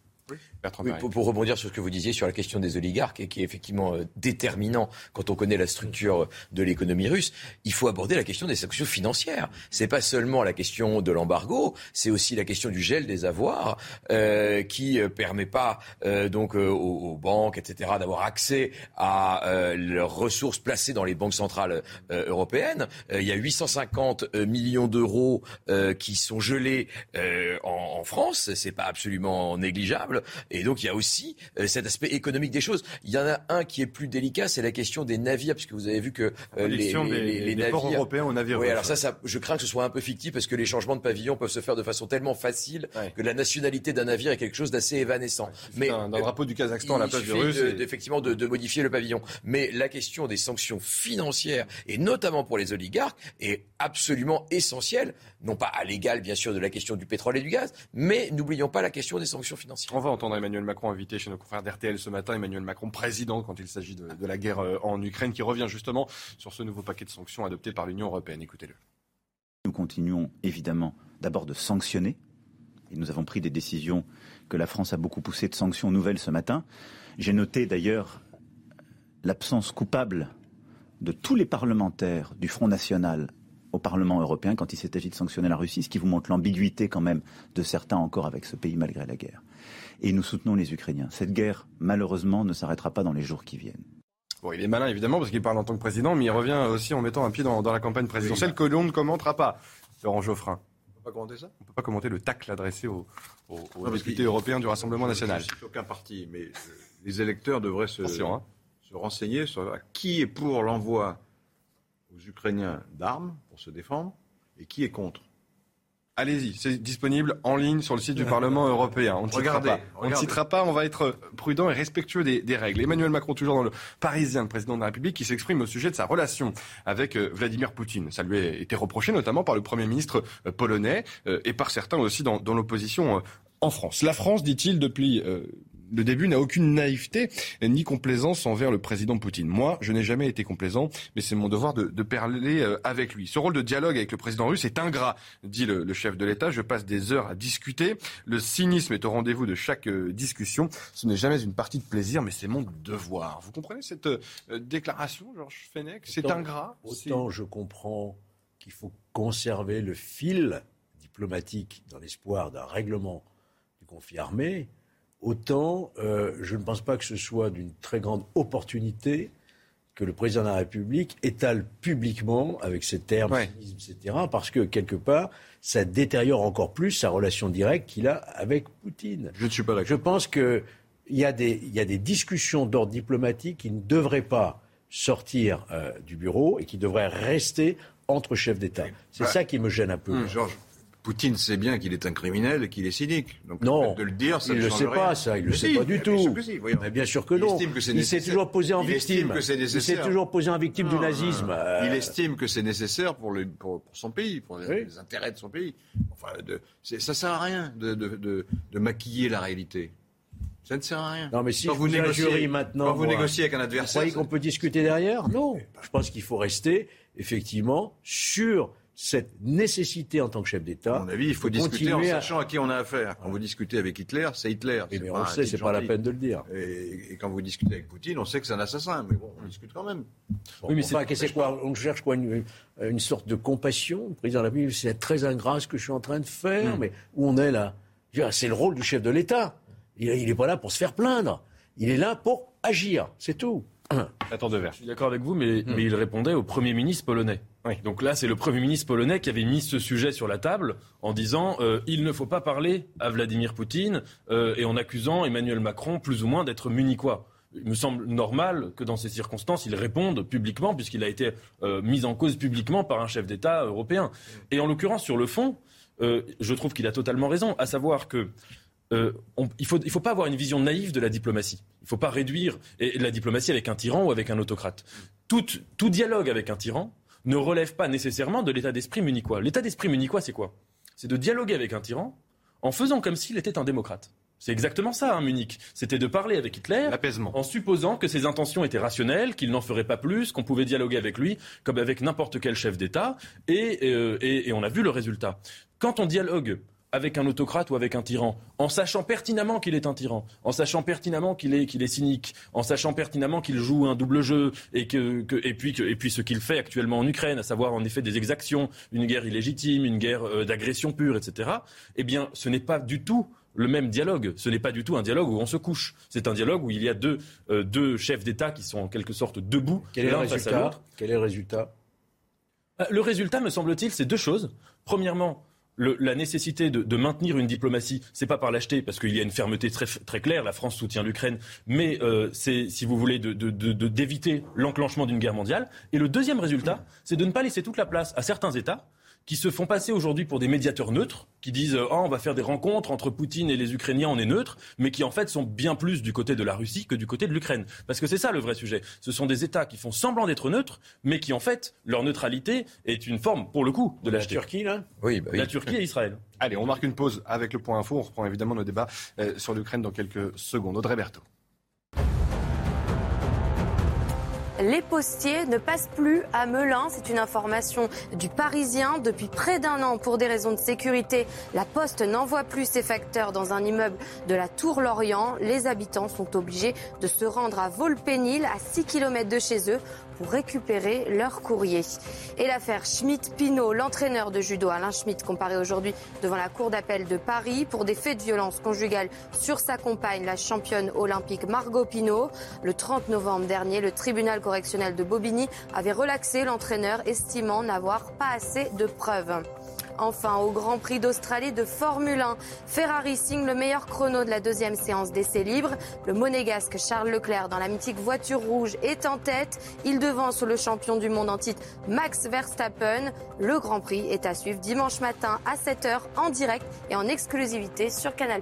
pour, rebondir sur ce que vous disiez sur la question des oligarques, et qui est effectivement euh, déterminant quand on connaît la structure de l'économie russe, il faut aborder la question des sanctions financières. C'est pas seulement la question de l'embargo, c'est aussi la question du gel des avoirs, euh, qui euh, permet pas euh, donc euh, aux, banques, etc., d'avoir accès à leurs ressources placées dans les banques centrales européennes. il y a 850 millions d'euros qui sont gelés en, en France, c'est pas absolument négligeable. Et donc il y a aussi euh, cet aspect économique des choses. Il y en a un qui est plus délicat, c'est la question des navires, puisque vous avez vu que
euh, les, les, navires européens aux navires.
Oui, alors ça, ça, je crains que ce soit un peu fictif parce que les changements de pavillon peuvent se faire de façon tellement facile que la nationalité d'un navire est quelque chose d'assez évanescent.
Mais dans le drapeau du Kazakhstan, la place
du Russe, effectivement de, de modifier le pavillon. Mais la question des sanctions financières et notamment pour les oligarques est absolument essentielle, non pas à l'égal bien sûr de la question du pétrole et du gaz, mais n'oublions pas la question des sanctions financières.
On va entendre Emmanuel Macron invité chez nos confrères d'RTL ce matin. Emmanuel Macron, président quand il s'agit de, la guerre euh, en Ukraine, qui revient justement sur ce nouveau paquet de sanctions adopté par l'Union européenne. Écoutez-le.
Nous continuons évidemment d'abord de sanctionner. Et nous avons pris des décisions que la France a beaucoup poussées de sanctions nouvelles ce matin. J'ai noté d'ailleurs l'absence coupable de tous les parlementaires du Front National au Parlement européen quand il s'est agi de sanctionner la Russie, ce qui vous montre l'ambiguïté quand même de certains encore avec ce pays malgré la guerre et nous soutenons les Ukrainiens. Cette guerre, malheureusement, ne s'arrêtera pas dans les jours qui viennent.
Bon, il est malin évidemment parce qu'il parle en tant que président, mais il revient aussi en mettant un pied dans, la campagne présidentielle que l'on ne commentera pas. Laurent Geoffrin.
On peut pas commenter ça?
On ne peut pas commenter le tacle adressé aux, députés européens du Rassemblement national.
Je aucun parti, mais euh, les électeurs devraient se, hein. se renseigner sur qui est pour l'envoi aux Ukrainiens d'armes se défendre et qui est contre?
Allez-y, c'est disponible en ligne sur le site du Parlement européen. On ne citera pas. On ne citera pas, on va être prudent et respectueux des, règles. Emmanuel Macron, toujours dans le Parisien, le président de la République, qui s'exprime au sujet de sa relation avec euh, Vladimir Poutine. Ça lui a été reproché notamment par le Premier ministre euh, polonais euh, et par certains aussi dans, dans l'opposition en France. La France, dit-il, depuis le début n'a aucune naïveté ni complaisance envers le président Poutine. Moi, je n'ai jamais été complaisant, mais c'est mon devoir de, de, parler euh, avec lui. Ce rôle de dialogue avec le président russe est ingrat, dit le, le, chef de l'État. Je passe des heures à discuter. Le cynisme est au rendez-vous de chaque euh, discussion. Ce n'est jamais une partie de plaisir, mais c'est mon devoir. Vous comprenez cette euh, déclaration, Georges Fenech? C'est ingrat.
Autant je comprends qu'il faut conserver le fil diplomatique dans l'espoir d'un règlement du conflit armé autant euh, je ne pense pas que ce soit d'une très grande opportunité que le président de la République étale publiquement, avec ses termes, etc., parce que quelque part, ça détériore encore plus sa relation directe qu'il a avec Poutine.
Je ne suis pas d'accord.
Je pense qu'il y, a des, y a des discussions d'ordre diplomatique qui ne devraient pas sortir euh, du bureau et qui devraient rester entre chefs d'État. C'est ça qui me gêne un peu.
Hum, Georges, Poutine sait bien qu'il est un criminel et qu'il est cynique. Donc
non,
de le dire, ça
il
ne
le sait pas, ça, il le sait pas du tout. mais bien sûr que non. Il, s'est toujours posé en victime. il s'est toujours posé en victime du nazisme.
Il euh. estime que c'est nécessaire pour, le, pour, son pays, pour les, intérêts de son pays. Enfin, de, ça sert à rien de, de, de, maquiller la réalité. Ça ne sert à rien.
Non, mais si vous négociez maintenant,
quand vous négociez avec un adversaire,
vous croyez qu'on peut discuter derrière? Non. Je pense qu'il faut rester effectivement sur cette nécessité en tant que chef d'État.
À mon avis, il faut discuter en sachant à... qui on a affaire. Quand vous discutez avec Hitler, c'est Hitler.
Mais, on le sait, c'est pas la peine de le dire.
Et, quand vous discutez avec Poutine, on sait que c'est un assassin. Mais bon, on discute quand même.
oui, mais c'est quoi On cherche quoi une, sorte de compassion Le président de la République, c'est très ingrat ce que je suis en train de faire. Hmm. Mais où on est là? C'est le rôle du chef de l'État. Il n'est pas là pour se faire plaindre. Il est là pour agir. C'est tout.
Attends de verre. Je suis d'accord avec vous, mais, hmm. mais il répondait au Premier ministre polonais. Donc là, c'est le Premier ministre polonais qui avait mis ce sujet sur la table en disant euh, il ne faut pas parler à Vladimir Poutine euh, et en accusant Emmanuel Macron plus ou moins d'être munichois. Il me semble normal que dans ces circonstances, il réponde publiquement, puisqu'il a été euh, mis en cause publiquement par un chef d'État européen. Et en l'occurrence, sur le fond, je trouve qu'il a totalement raison, à savoir que ne faut pas avoir une vision naïve de la diplomatie. Il ne faut pas réduire la diplomatie avec un tyran ou avec un autocrate. Tout, tout dialogue avec un tyran ne relève pas nécessairement de l'état d'esprit munichois. L'état d'esprit munichois, c'est quoi? C'est de dialoguer avec un tyran en faisant comme s'il était un démocrate. C'est exactement ça, hein, Munich. C'était de parler avec Hitler en supposant que ses intentions étaient rationnelles, qu'il n'en ferait pas plus, qu'on pouvait dialoguer avec lui comme avec n'importe quel chef d'État. Et, euh, et, on a vu le résultat. Quand on dialogue avec un autocrate ou avec un tyran, en sachant pertinemment qu'il est un tyran, en sachant pertinemment qu'il est, qu'il est cynique, en sachant pertinemment qu'il joue un double jeu et, que, et, puis, que, et puis ce qu'il fait actuellement en Ukraine, à savoir en effet des exactions, une guerre illégitime, une guerre euh, d'agression pure, etc., eh bien ce n'est pas du tout le même dialogue. Ce n'est pas du tout un dialogue où on se couche. C'est un dialogue où il y a deux, euh, deux chefs d'État qui sont en quelque sorte debout.
Quel est le résultat? Quel est le résultat?
Euh, Le résultat, me semble-t-il, c'est deux choses. Premièrement, la nécessité de, maintenir une diplomatie, c'est pas par l'acheter, parce qu'il y a une fermeté très, très claire, la France soutient l'Ukraine, mais euh, c'est, si vous voulez, d'éviter l'enclenchement d'une guerre mondiale. Et le deuxième résultat, c'est de ne pas laisser toute la place à certains États qui se font passer aujourd'hui pour des médiateurs neutres, qui disent oh, on va faire des rencontres entre Poutine et les Ukrainiens, on est neutre, mais qui en fait sont bien plus du côté de la Russie que du côté de l'Ukraine. Parce que c'est ça le vrai sujet. Ce sont des États qui font semblant d'être neutres, mais qui en fait, leur neutralité est une forme, pour le coup, de
la Turquie, là?
Oui, bah La Turquie et Israël.
Allez, on marque une pause avec le point info. On reprend évidemment nos débats euh, sur l'Ukraine dans quelques secondes. Audrey Berthaud.
Les postiers ne passent plus à Melun. C'est une information du Parisien. Depuis près d'un an, pour des raisons de sécurité, la Poste n'envoie plus ses facteurs dans un immeuble de la Tour Lorient. Les habitants sont obligés de se rendre à Volpénil, à 6 km de chez eux, récupérer leur courrier. Et l'affaire Schmidt-Pinot, l'entraîneur de judo Alain Schmidt, comparé aujourd'hui devant la Cour d'appel de Paris pour des faits de violence conjugale sur sa compagne, la championne olympique Margot Pinot. Le 30 novembre dernier, le tribunal correctionnel de Bobigny avait relaxé l'entraîneur, estimant n'avoir pas assez de preuves. Enfin, au Grand Prix d'Australie de Formule 1, Ferrari signe le meilleur chrono de la deuxième séance d'essai libre. Le monégasque Charles Leclerc dans la mythique voiture rouge est en tête. Il devance le champion du monde en titre Max Verstappen. Le Grand Prix est à suivre dimanche matin à 7h en direct et en exclusivité sur Canal+.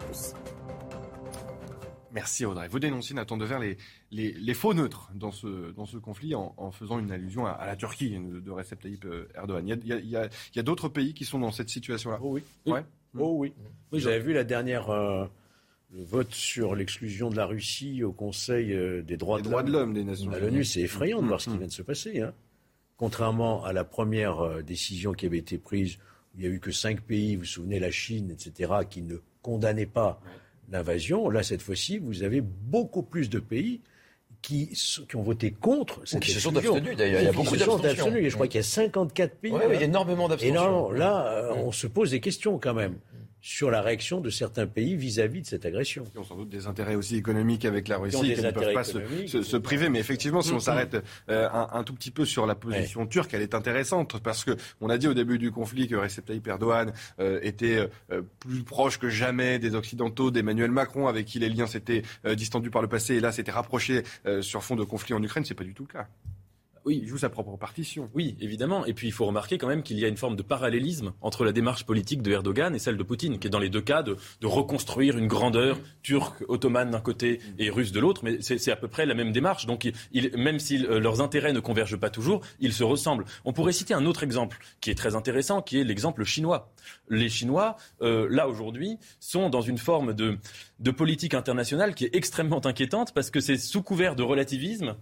Merci Audrey. Vous dénoncez, Nathan Devers, les, faux neutres dans ce, dans ce conflit en, faisant une allusion à, la Turquie de, Recep Tayyip euh, Erdogan. Il y a, d'autres pays qui sont dans cette situation-là
Oh oui. Ouais. Oh oui. oui J'avais vu la dernière. Euh, le vote sur l'exclusion de la Russie au Conseil euh, des droits,
de, l'homme des Nations
Unies. l'ONU, c'est effrayant de voir ce qui mm. vient de se passer. Hein. Contrairement à la première décision qui avait été prise, où il n'y a eu que cinq pays, vous vous souvenez, la Chine, etc., qui ne condamnaient pas l'invasion. Là, cette fois-ci, vous avez beaucoup plus de pays qui, qui ont voté contre
cette qui se sont abstenus d'ailleurs. Il y a beaucoup d'abstentions.
je crois qu'il y a 54 pays.
Y a énormément
non, là, on se pose des questions quand même. Sur la réaction de certains pays vis-à-vis de cette agression.
Ils ont sans doute des intérêts aussi économiques avec la Russie qui ne peuvent pas se, priver. Mais effectivement, si on s'arrête euh, un, tout petit peu sur la position turque, elle est intéressante parce que on a dit au début du conflit que Recep Tayyip Erdogan euh, était euh, plus proche que jamais des Occidentaux, d'Emmanuel Macron, avec qui les liens s'étaient distendus par le passé et là s'étaient rapprochés sur fond de conflit en Ukraine. C'est pas du tout le cas.
Oui. Il joue sa propre partition. Oui, évidemment. Et puis il faut remarquer quand même qu'il y a une forme de parallélisme entre la démarche politique de Erdogan et celle de Poutine, qui est dans les deux cas de, reconstruire une grandeur turque, ottomane d'un côté et russe de l'autre. Mais c'est à peu près la même démarche. Donc même si euh, leurs intérêts ne convergent pas toujours, ils se ressemblent. On pourrait citer un autre exemple qui est très intéressant, qui est l'exemple chinois. Les Chinois, euh, là aujourd'hui, sont dans une forme de, de politique internationale qui est extrêmement inquiétante parce que c'est sous couvert de relativisme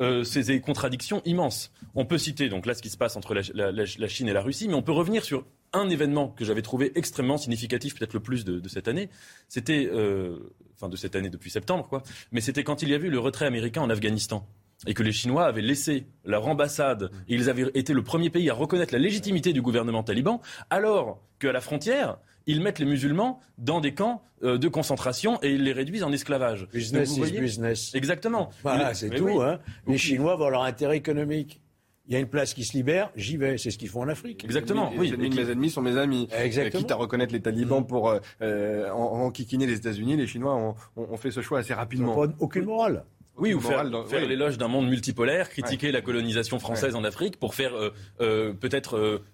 euh, ces contradictions immenses. On peut citer donc là ce qui se passe entre la, Chine et la Russie, mais on peut revenir sur un événement que j'avais trouvé extrêmement significatif, peut-être le plus de, cette année. C'était, euh, enfin de cette année depuis septembre, quoi. Mais c'était quand il y a eu le retrait américain en Afghanistan et que les Chinois avaient laissé leur ambassade et ils avaient été le premier pays à reconnaître la légitimité du gouvernement taliban, alors qu'à la frontière, ils mettent les musulmans dans des camps euh, de concentration et ils les réduisent en esclavage.
Business is business.
Exactement.
Voilà, c'est tout. Hein. Les Chinois vont leur intérêt économique. Il y a une place qui se libère, j'y vais. C'est ce qu'ils font en Afrique.
Exactement.
oui.
Les ennemis, mes ennemis sont mes amis.
Exactement.
Quitte à reconnaître les talibans mm. pour euh, euh en, les États-Unis, les Chinois ont, fait ce choix assez rapidement.
Pas aucune morale.
Oui, ou faire, l'éloge d'un monde multipolaire, critiquer la colonisation française en Afrique pour faire euh, euh, peut-être, euh,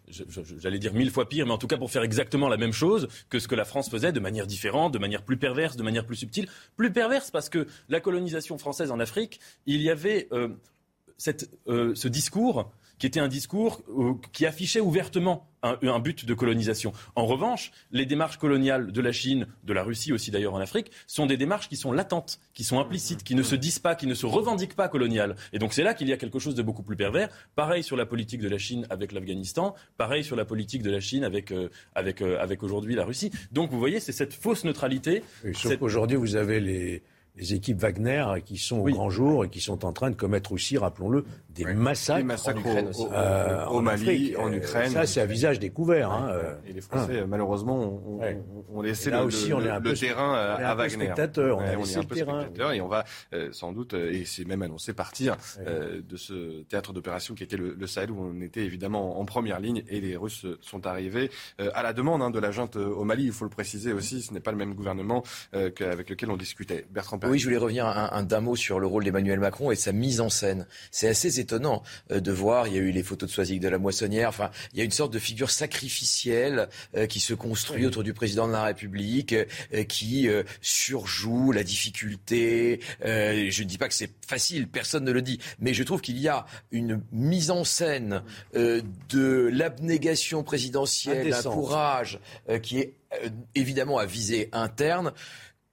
j'allais dire mille fois pire, mais en tout cas pour faire exactement la même chose que ce que la France faisait de manière différente, de manière plus perverse, de manière plus subtile. Plus perverse parce que la colonisation française en Afrique, il y avait cette, ce discours qui était un discours euh, qui affichait ouvertement un, but de colonisation. En revanche, les démarches coloniales de la Chine, de la Russie aussi d'ailleurs en Afrique, sont des démarches qui sont latentes, qui sont implicites, qui ne se disent pas, qui ne se revendiquent pas coloniales. Et donc c'est là qu'il y a quelque chose de beaucoup plus pervers. Pareil sur la politique de la Chine avec l'Afghanistan, pareil sur la politique de la Chine avec, euh, avec, euh, avec aujourd'hui la Russie. Donc vous voyez, c'est cette fausse neutralité.
sauf qu'aujourd'hui, vous avez les les équipes Wagner qui sont au grand jour et qui sont en train de commettre aussi, rappelons-le, des massacres,
en euh, au, Mali, en, Ukraine.
Ça, c'est à visage découvert. Hein, euh.
Et les Français, malheureusement, ont, laissé le, aussi, on est un peu, terrain à Wagner.
Spectateur,
on, on est un peu spectateur et on va euh, sans doute, et c'est même annoncé, partir de ce théâtre d'opération qui était le, Sahel, où on était évidemment en première ligne et les Russes sont arrivés à la demande hein, de la junte au Mali. Il faut le préciser aussi, ce n'est pas le même gouvernement avec lequel on discutait. Bertrand
oui, je voulais revenir un, d'un mot sur le rôle d'Emmanuel Macron et sa mise en scène. C'est assez étonnant euh, de voir, il y a eu les photos de Soisic de la Moissonnière, enfin, il y a une sorte de figure sacrificielle euh, qui se construit autour du président de la République, euh, qui surjoue la difficulté. je ne dis pas que c'est facile, personne ne le dit, mais je trouve qu'il y a une mise en scène de l'abnégation présidentielle, un courage qui est évidemment à visée interne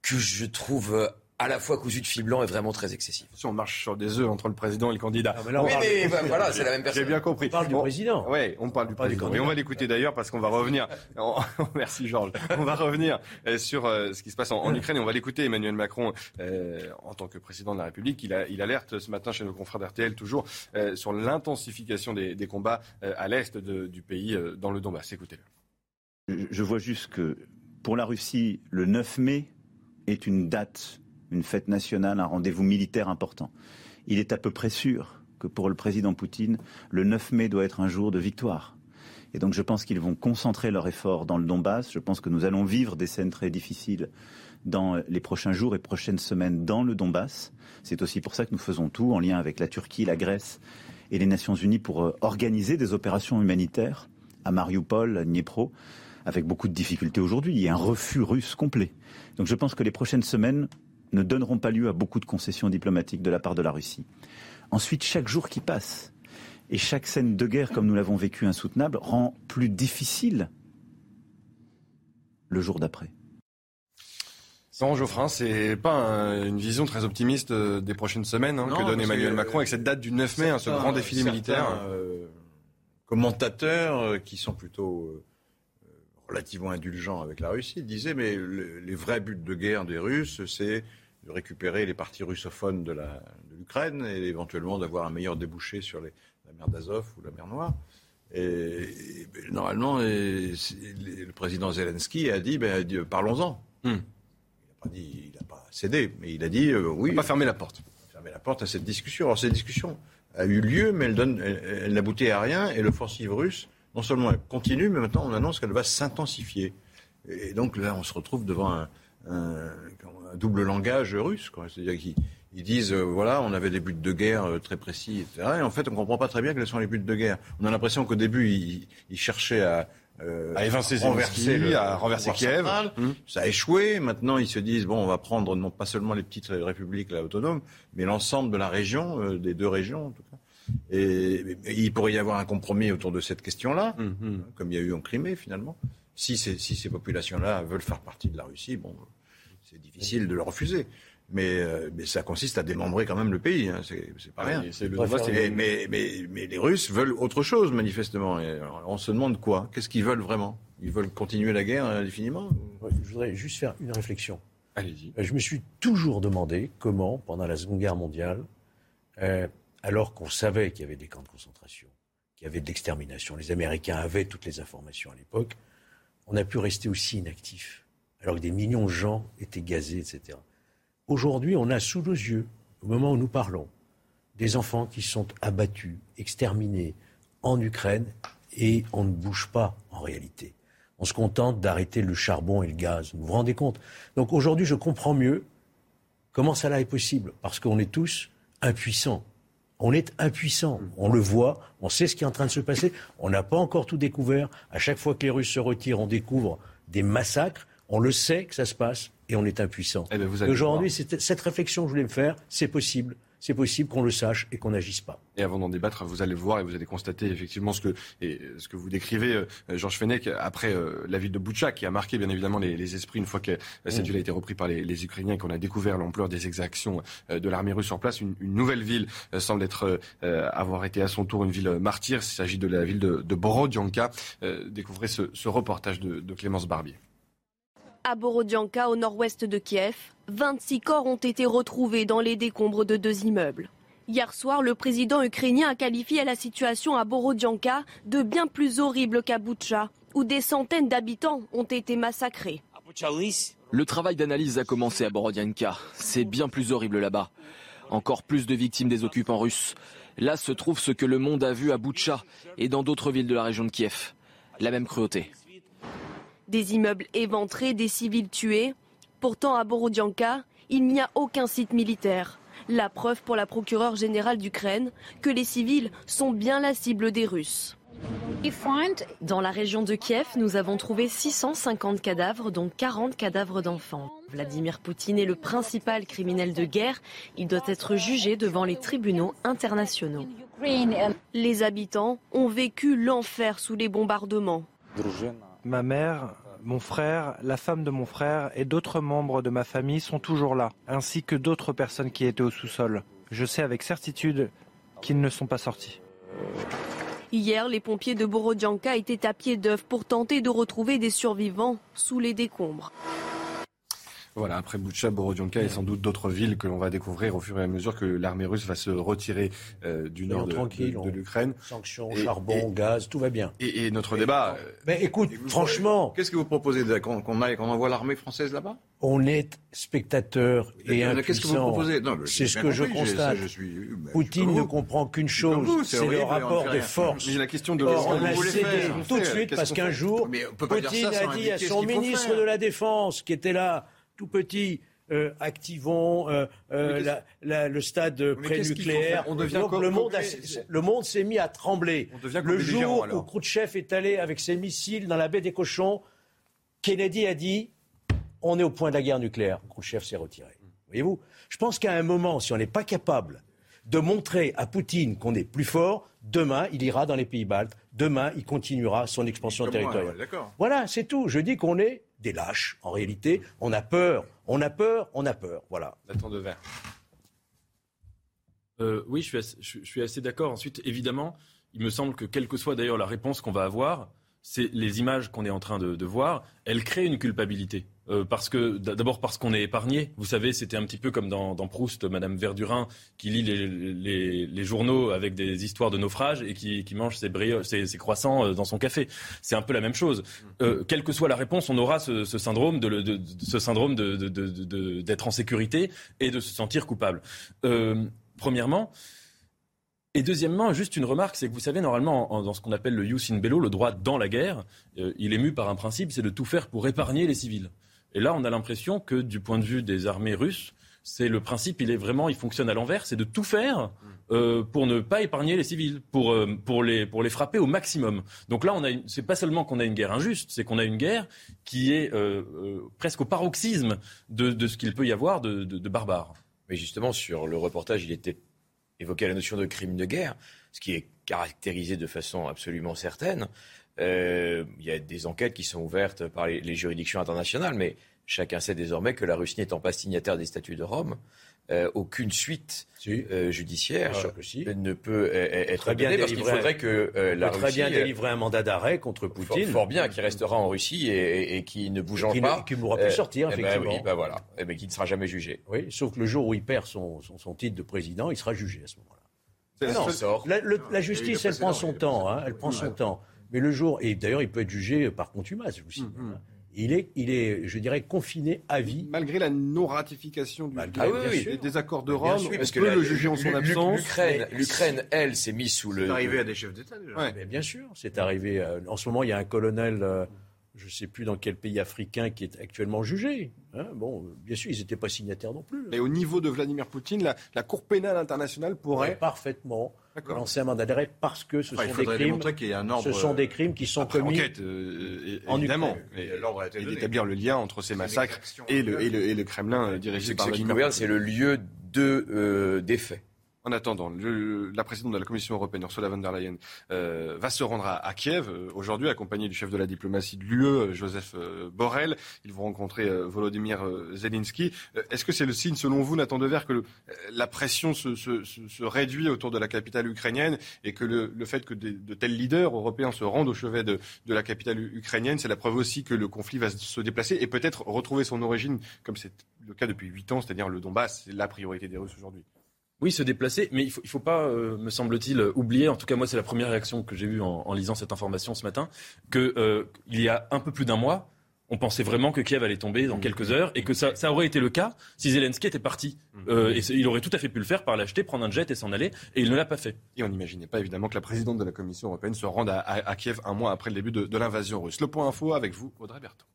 que je trouve à la fois cousu de fil blanc et vraiment très excessif.
Si on marche sur des œufs entre le président et le candidat.
Ah, oui, mais voilà, c'est la même personne.
J'ai bien compris.
On parle du président.
Oui, on parle du président. Mais on va l'écouter d'ailleurs parce qu'on va revenir. Merci Georges. On va revenir euh, sur euh, ce qui se passe en, Ukraine et on va l'écouter. Emmanuel Macron, euh, en tant que président de la République, il, a, il alerte ce matin chez nos confrères d'RTL toujours sur l'intensification des, des, combats à l'est du pays, dans le Donbass. Écoutez-le.
Je vois juste que pour la Russie, le 9 mai est une date une fête nationale, un rendez-vous militaire important. Il est à peu près sûr que pour le président Poutine, le 9 mai doit être un jour de victoire. Et donc je pense qu'ils vont concentrer leur effort dans le Donbass. Je pense que nous allons vivre des scènes très difficiles dans les prochains jours et prochaines semaines dans le Donbass. C'est aussi pour ça que nous faisons tout en lien avec la Turquie, la Grèce et les Nations Unies pour euh, organiser des opérations humanitaires à Mariupol, à Dniepro, avec beaucoup de difficultés aujourd'hui. Il y a un refus russe complet. Donc je pense que les prochaines semaines ne donneront pas lieu à beaucoup de concessions diplomatiques de la part de la Russie. Ensuite, chaque jour qui passe et chaque scène de guerre, comme nous l'avons vécu insoutenable, rend plus difficile le jour d'après.
Sans Geoffrin, c'est pas une vision très optimiste euh, des prochaines semaines hein, que donne Emmanuel Macron avec cette date du 9 mai, hein, ce grand défilé militaire.
Euh, commentateurs euh, qui sont plutôt relativement indulgent avec la Russie, il disait mais les vrais buts de guerre des Russes, c'est de récupérer les parties russophones de l'Ukraine et éventuellement d'avoir un meilleur débouché sur les, la mer d'Azov ou la mer Noire. Et, normalement, le président Zelensky a dit, ben, parlons-en. Hmm. Il n'a pas il n'a pas cédé, mais il a dit euh, oui.
Pas fermer la porte.
Fermer la porte à cette discussion. Alors cette discussion a eu lieu, mais elle, donne, elle, n'aboutit à rien. Et l'offensive russe, non seulement elle continue, mais maintenant on annonce qu'elle va s'intensifier. Et donc là, on se retrouve devant un, un, double langage russe. C'est-à-dire qu'ils disent, euh, voilà, on avait des buts de guerre euh, très précis, etc. Et en fait, on ne comprend pas très bien quels sont les buts de guerre. On a l'impression qu'au début, ils, cherchaient à,
euh, à évincer renverser, à renverser Kiev.
Hum. Ça a échoué. Maintenant, ils se disent bon, on va prendre non pas seulement les petites républiques là, autonomes, mais l'ensemble de la région, des deux régions en tout cas. Et, il pourrait y avoir un compromis autour de cette question-là, hum. comme il y a eu en Crimée finalement. Si, si ces populations-là veulent faire partie de la Russie, bon, c'est difficile de le refuser. Mais, euh, mais, ça consiste à démembrer quand même le pays. Hein. C'est pas rien. mais, mais, mais, les Russes veulent autre chose, manifestement. Et on se demande quoi? Qu'est-ce qu'ils veulent vraiment? Ils veulent continuer la guerre indéfiniment?
Je voudrais juste faire une réflexion.
Allez-y.
Euh, je me suis toujours demandé comment, pendant la Seconde Guerre mondiale, euh, alors qu'on savait qu'il y avait des camps de concentration, qu'il y avait de l'extermination, les Américains avaient toutes les informations à l'époque, on a pu rester aussi inactif alors que des millions de gens étaient gazés, etc. Aujourd'hui, on a sous nos yeux, au moment où nous parlons, des enfants qui sont abattus, exterminés en Ukraine, et on ne bouge pas en réalité. On se contente d'arrêter le charbon et le gaz. Vous vous rendez compte? Donc aujourd'hui, je comprends mieux comment cela est possible, parce qu'on est tous impuissants. On est impuissants. On le voit, on sait ce qui est en train de se passer. On n'a pas encore tout découvert. À chaque fois que les Russes se retirent, on découvre des massacres. On le sait que ça se passe et on est impuissant.
Eh ben,
aujourd'hui, cette réflexion que je voulais me faire, c'est possible c'est possible qu'on le sache et qu'on n'agisse pas.
Et avant d'en débattre, vous allez voir et vous allez constater effectivement ce que, et ce que vous décrivez, euh, Georges Fenech, après euh, la ville de Boutcha, qui a marqué bien évidemment les, esprits une fois que cette mm. ville a été reprise par les, Ukrainiens et qu'on a découvert l'ampleur des exactions euh, de l'armée russe sur place. Une, nouvelle ville semble être avoir été à son tour une ville martyre. Il s'agit de la ville de, de Borodianka. découvrez ce, ce reportage de, de Clémence Barbier.
À Borodianka, au nord-ouest de Kiev, 26 corps ont été retrouvés dans les décombres de deux immeubles. Hier soir, le président ukrainien a qualifié la situation à Borodianka de bien plus horrible qu'à Boutcha, où des centaines d'habitants ont été massacrés.
Le travail d'analyse a commencé à Borodianka. C'est bien plus horrible là-bas. Encore plus de victimes des occupants russes. Là se trouve ce que le monde a vu à Boutcha et dans d'autres villes de la région de Kiev. La même cruauté.
Des immeubles éventrés, des civils tués. Pourtant, à Borodianka, il n'y a aucun site militaire. La preuve pour la procureure générale d'Ukraine que les civils sont bien la cible des Russes. Dans la région de Kiev, nous avons trouvé 650 cadavres, dont 40 cadavres d'enfants. Vladimir Poutine est le principal criminel de guerre. Il doit être jugé devant les tribunaux internationaux. Les habitants ont vécu l'enfer sous les bombardements
ma mère, mon frère, la femme de mon frère et d'autres membres de ma famille sont toujours là, ainsi que d'autres personnes qui étaient au sous-sol. Je sais avec certitude qu'ils ne sont pas sortis.
Hier, les pompiers de Borodjanka étaient à pied d'œuvre pour tenter de retrouver des survivants sous les décombres.
Voilà, après Boucha, Borodjanka et sans doute d'autres villes que l'on va découvrir au fur et à mesure que l'armée russe va se retirer euh, du nord de, de, l'Ukraine.
Sanctions, charbon, gaz, tout va bien.
Et, notre débat.
Euh, mais écoute, franchement.
Qu'est-ce que vous proposez qu'on qu'on envoie l'armée française là-bas?
On est spectateur et. Qu'est-ce que vous proposez? C'est ce que je constate. Poutine ne comprend qu'une chose, c'est le rapport de force.
Mais la question de
Or, on a cédé tout de suite parce qu'un jour, Poutine a dit à son ministre de la Défense qui était là tout petit. Euh, activons euh, euh, le stade pré-nucléaire. le monde, le monde s'est mis à trembler. Le jour où Khrouchtchev est allé avec ses missiles dans la baie des cochons, Kennedy a dit on est au point de la guerre nucléaire. Khrouchtchev s'est retiré. Voyez-vous? Je pense qu'à un moment, si on n'est pas capable de montrer à Poutine qu'on est plus fort, demain, il ira dans les pays baltes. Demain, il continuera son expansion territoriale. voilà, c'est tout. Je dis qu'on est des lâches, en réalité. On a peur, on a peur, on a peur. Voilà.
de verre.
Euh, oui, je suis assez, d'accord. Ensuite, évidemment, il me semble que quelle que soit d'ailleurs la réponse qu'on va avoir, c'est les images qu'on est en train de, voir, elles créent une culpabilité Euh, parce que d'abord parce qu'on est épargné. Vous savez, c'était un petit peu comme dans, Proust, Madame Verdurin, qui lit les, journaux avec des histoires de naufrage et qui, mange ses, ses, croissants euh, dans son café. C'est un peu la même chose. Euh, quelle que soit la réponse, on aura ce, syndrome de, ce syndrome d'être en sécurité et de se sentir coupable. Premièrement. Et deuxièmement, juste une remarque, c'est que vous savez, normalement, dans ce qu'on appelle le jus in bello, le droit dans la guerre, il est mu par un principe, c'est de tout faire pour épargner les civils. Et là, on a l'impression que du point de vue des armées russes, c'est le principe, il est vraiment, il fonctionne à l'envers, c'est de tout faire euh, pour ne pas épargner les civils, pour, euh, pour, les, pour les frapper au maximum. Donc là, on a, c'est pas seulement qu'on a une guerre injuste, c'est qu'on a une guerre qui est euh, presque au paroxysme de, de ce qu'il peut y avoir de, de, de barbares.
Mais justement, sur le reportage, il était évoqué la notion de crime de guerre, ce qui est caractérisé de façon absolument certaine. Euh, il y a des enquêtes qui sont ouvertes par les, les, juridictions internationales, mais chacun sait désormais que la Russie n'étant pas signataire des statuts de Rome, euh, aucune suite si. euh, judiciaire si. ne peut être
très bien
parce qu'il faudrait que euh, la
Russie
très
bien délivrer un mandat d'arrêt contre Poutine.
Fort, fort, bien, qui restera en Russie et, et qui ne bougera
qui
pas,
qui ne pourra plus sortir effectivement.
Ben oui, ben voilà, mais ben qui ne sera jamais jugé.
Oui, sauf que le jour où il perd son, son, son titre de président, il sera jugé à ce moment-là.
Non,
la, le, la justice, elle prend son temps, hein, elle prend son temps. Mais le jour, et d'ailleurs, il peut être jugé par contumace aussi. Mm -hmm. Il est, il est, je dirais, confiné à vie.
Malgré la non-ratification du,
Malgré, ah, oui,
oui. des accords de Rome,
sûr,
parce on peut que le juger en son absence.
L'Ukraine, elle, s'est mise sous le.
C'est arrivé à des chefs d'État déjà.
Ouais. Mais bien sûr, c'est arrivé. Euh, en ce moment, il y a un colonel. Euh, je ne sais plus dans quel pays africain qui est actuellement jugé. Hein. Bon, bien sûr, ils n'étaient pas signataires non plus.
Mais au niveau de Vladimir Poutine, la, la Cour pénale internationale pourrait
ouais, parfaitement. Lancer un mandat d'arrêt parce que ce,
enfin,
sont, des crimes,
qu un ordre,
ce sont des crimes qui sont
après
commis
enquête, euh, en évidemment, et, et d'établir le lien entre ces massacres et le, et, le, et le Kremlin euh, dirigé par
Ce qui nous regarde, c'est le lieu de, euh, des faits.
En attendant, le, la présidente de la Commission européenne, Ursula von der Leyen, euh, va se rendre à, à Kiev euh, aujourd'hui, accompagnée du chef de la diplomatie de l'UE, Joseph euh, Borrell. Ils vont rencontrer euh, Volodymyr Zelensky. Est-ce que c'est le signe, selon vous, Nathan Dever, que le, la pression se, se, se, réduit autour de la capitale ukrainienne et que le, le fait que de, de, tels leaders européens se rendent au chevet de, de la capitale ukrainienne, c'est la preuve aussi que le conflit va se déplacer et peut-être retrouver son origine, comme c'est le cas depuis huit ans, c'est-à-dire le Donbass, c'est la priorité des Russes aujourd'hui?
Oui, se déplacer, mais il ne faut, il faut pas, euh, me semble-t-il, oublier, en tout cas moi c'est la première réaction que j'ai eue en, en, lisant cette information ce matin, qu'il euh, y a un peu plus d'un mois, on pensait vraiment que Kiev allait tomber dans quelques heures et que ça, ça aurait été le cas si Zelensky était parti. Euh, et il aurait tout à fait pu le faire par l'acheter, prendre un jet et s'en aller, et il ne l'a pas fait.
Et on n'imaginait pas évidemment que la présidente de la Commission européenne se rende à, à, à Kiev un mois après le début de, de l'invasion russe. Le point info avec vous, Audrey Berthaud.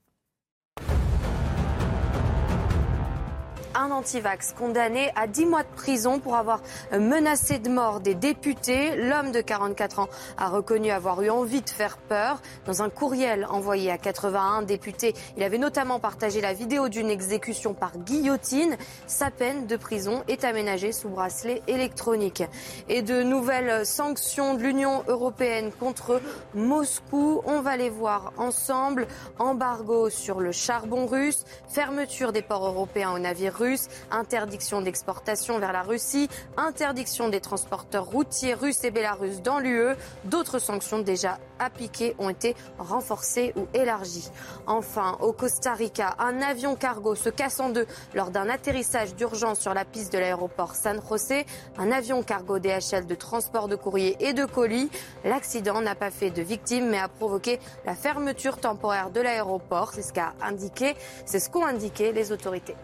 Un antivax condamné à 10 mois de prison pour avoir menacé de mort des députés. L'homme de 44 ans a reconnu avoir eu envie de faire peur. Dans un courriel envoyé à 81 députés, il avait notamment partagé la vidéo d'une exécution par guillotine. Sa peine de prison est aménagée sous bracelet électronique. Et de nouvelles sanctions de l'Union européenne contre Moscou. On va les voir ensemble. Embargo sur le charbon russe, fermeture des ports européens aux navires russes, interdiction d'exportation vers la Russie, interdiction des transporteurs routiers russes et bélarusses dans l'UE. D'autres sanctions déjà appliquées ont été renforcées ou élargies. Enfin, au Costa Rica, un avion cargo se casse en deux lors d'un atterrissage d'urgence sur la piste de l'aéroport San José. Un avion cargo DHL de transport de courrier et de colis. L'accident n'a pas fait de victimes mais a provoqué la fermeture temporaire de l'aéroport. C'est ce qu'ont indiqué les autorités.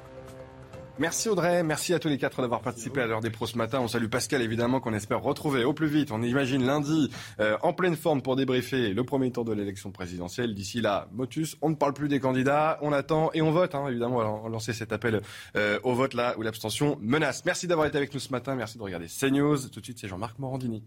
Merci Audrey, merci à tous les quatre d'avoir participé à l'heure des pros ce matin. On salue Pascal évidemment qu'on espère retrouver au plus vite. On imagine lundi euh, en pleine forme pour débriefer le premier tour de l'élection présidentielle. D'ici là, motus, on ne parle plus des candidats, on attend et on vote. Hein, évidemment, on va lancer cet appel euh, au vote là où l'abstention menace. Merci d'avoir été avec nous ce matin, merci de regarder CNews. Tout de suite, c'est Jean-Marc Morandini.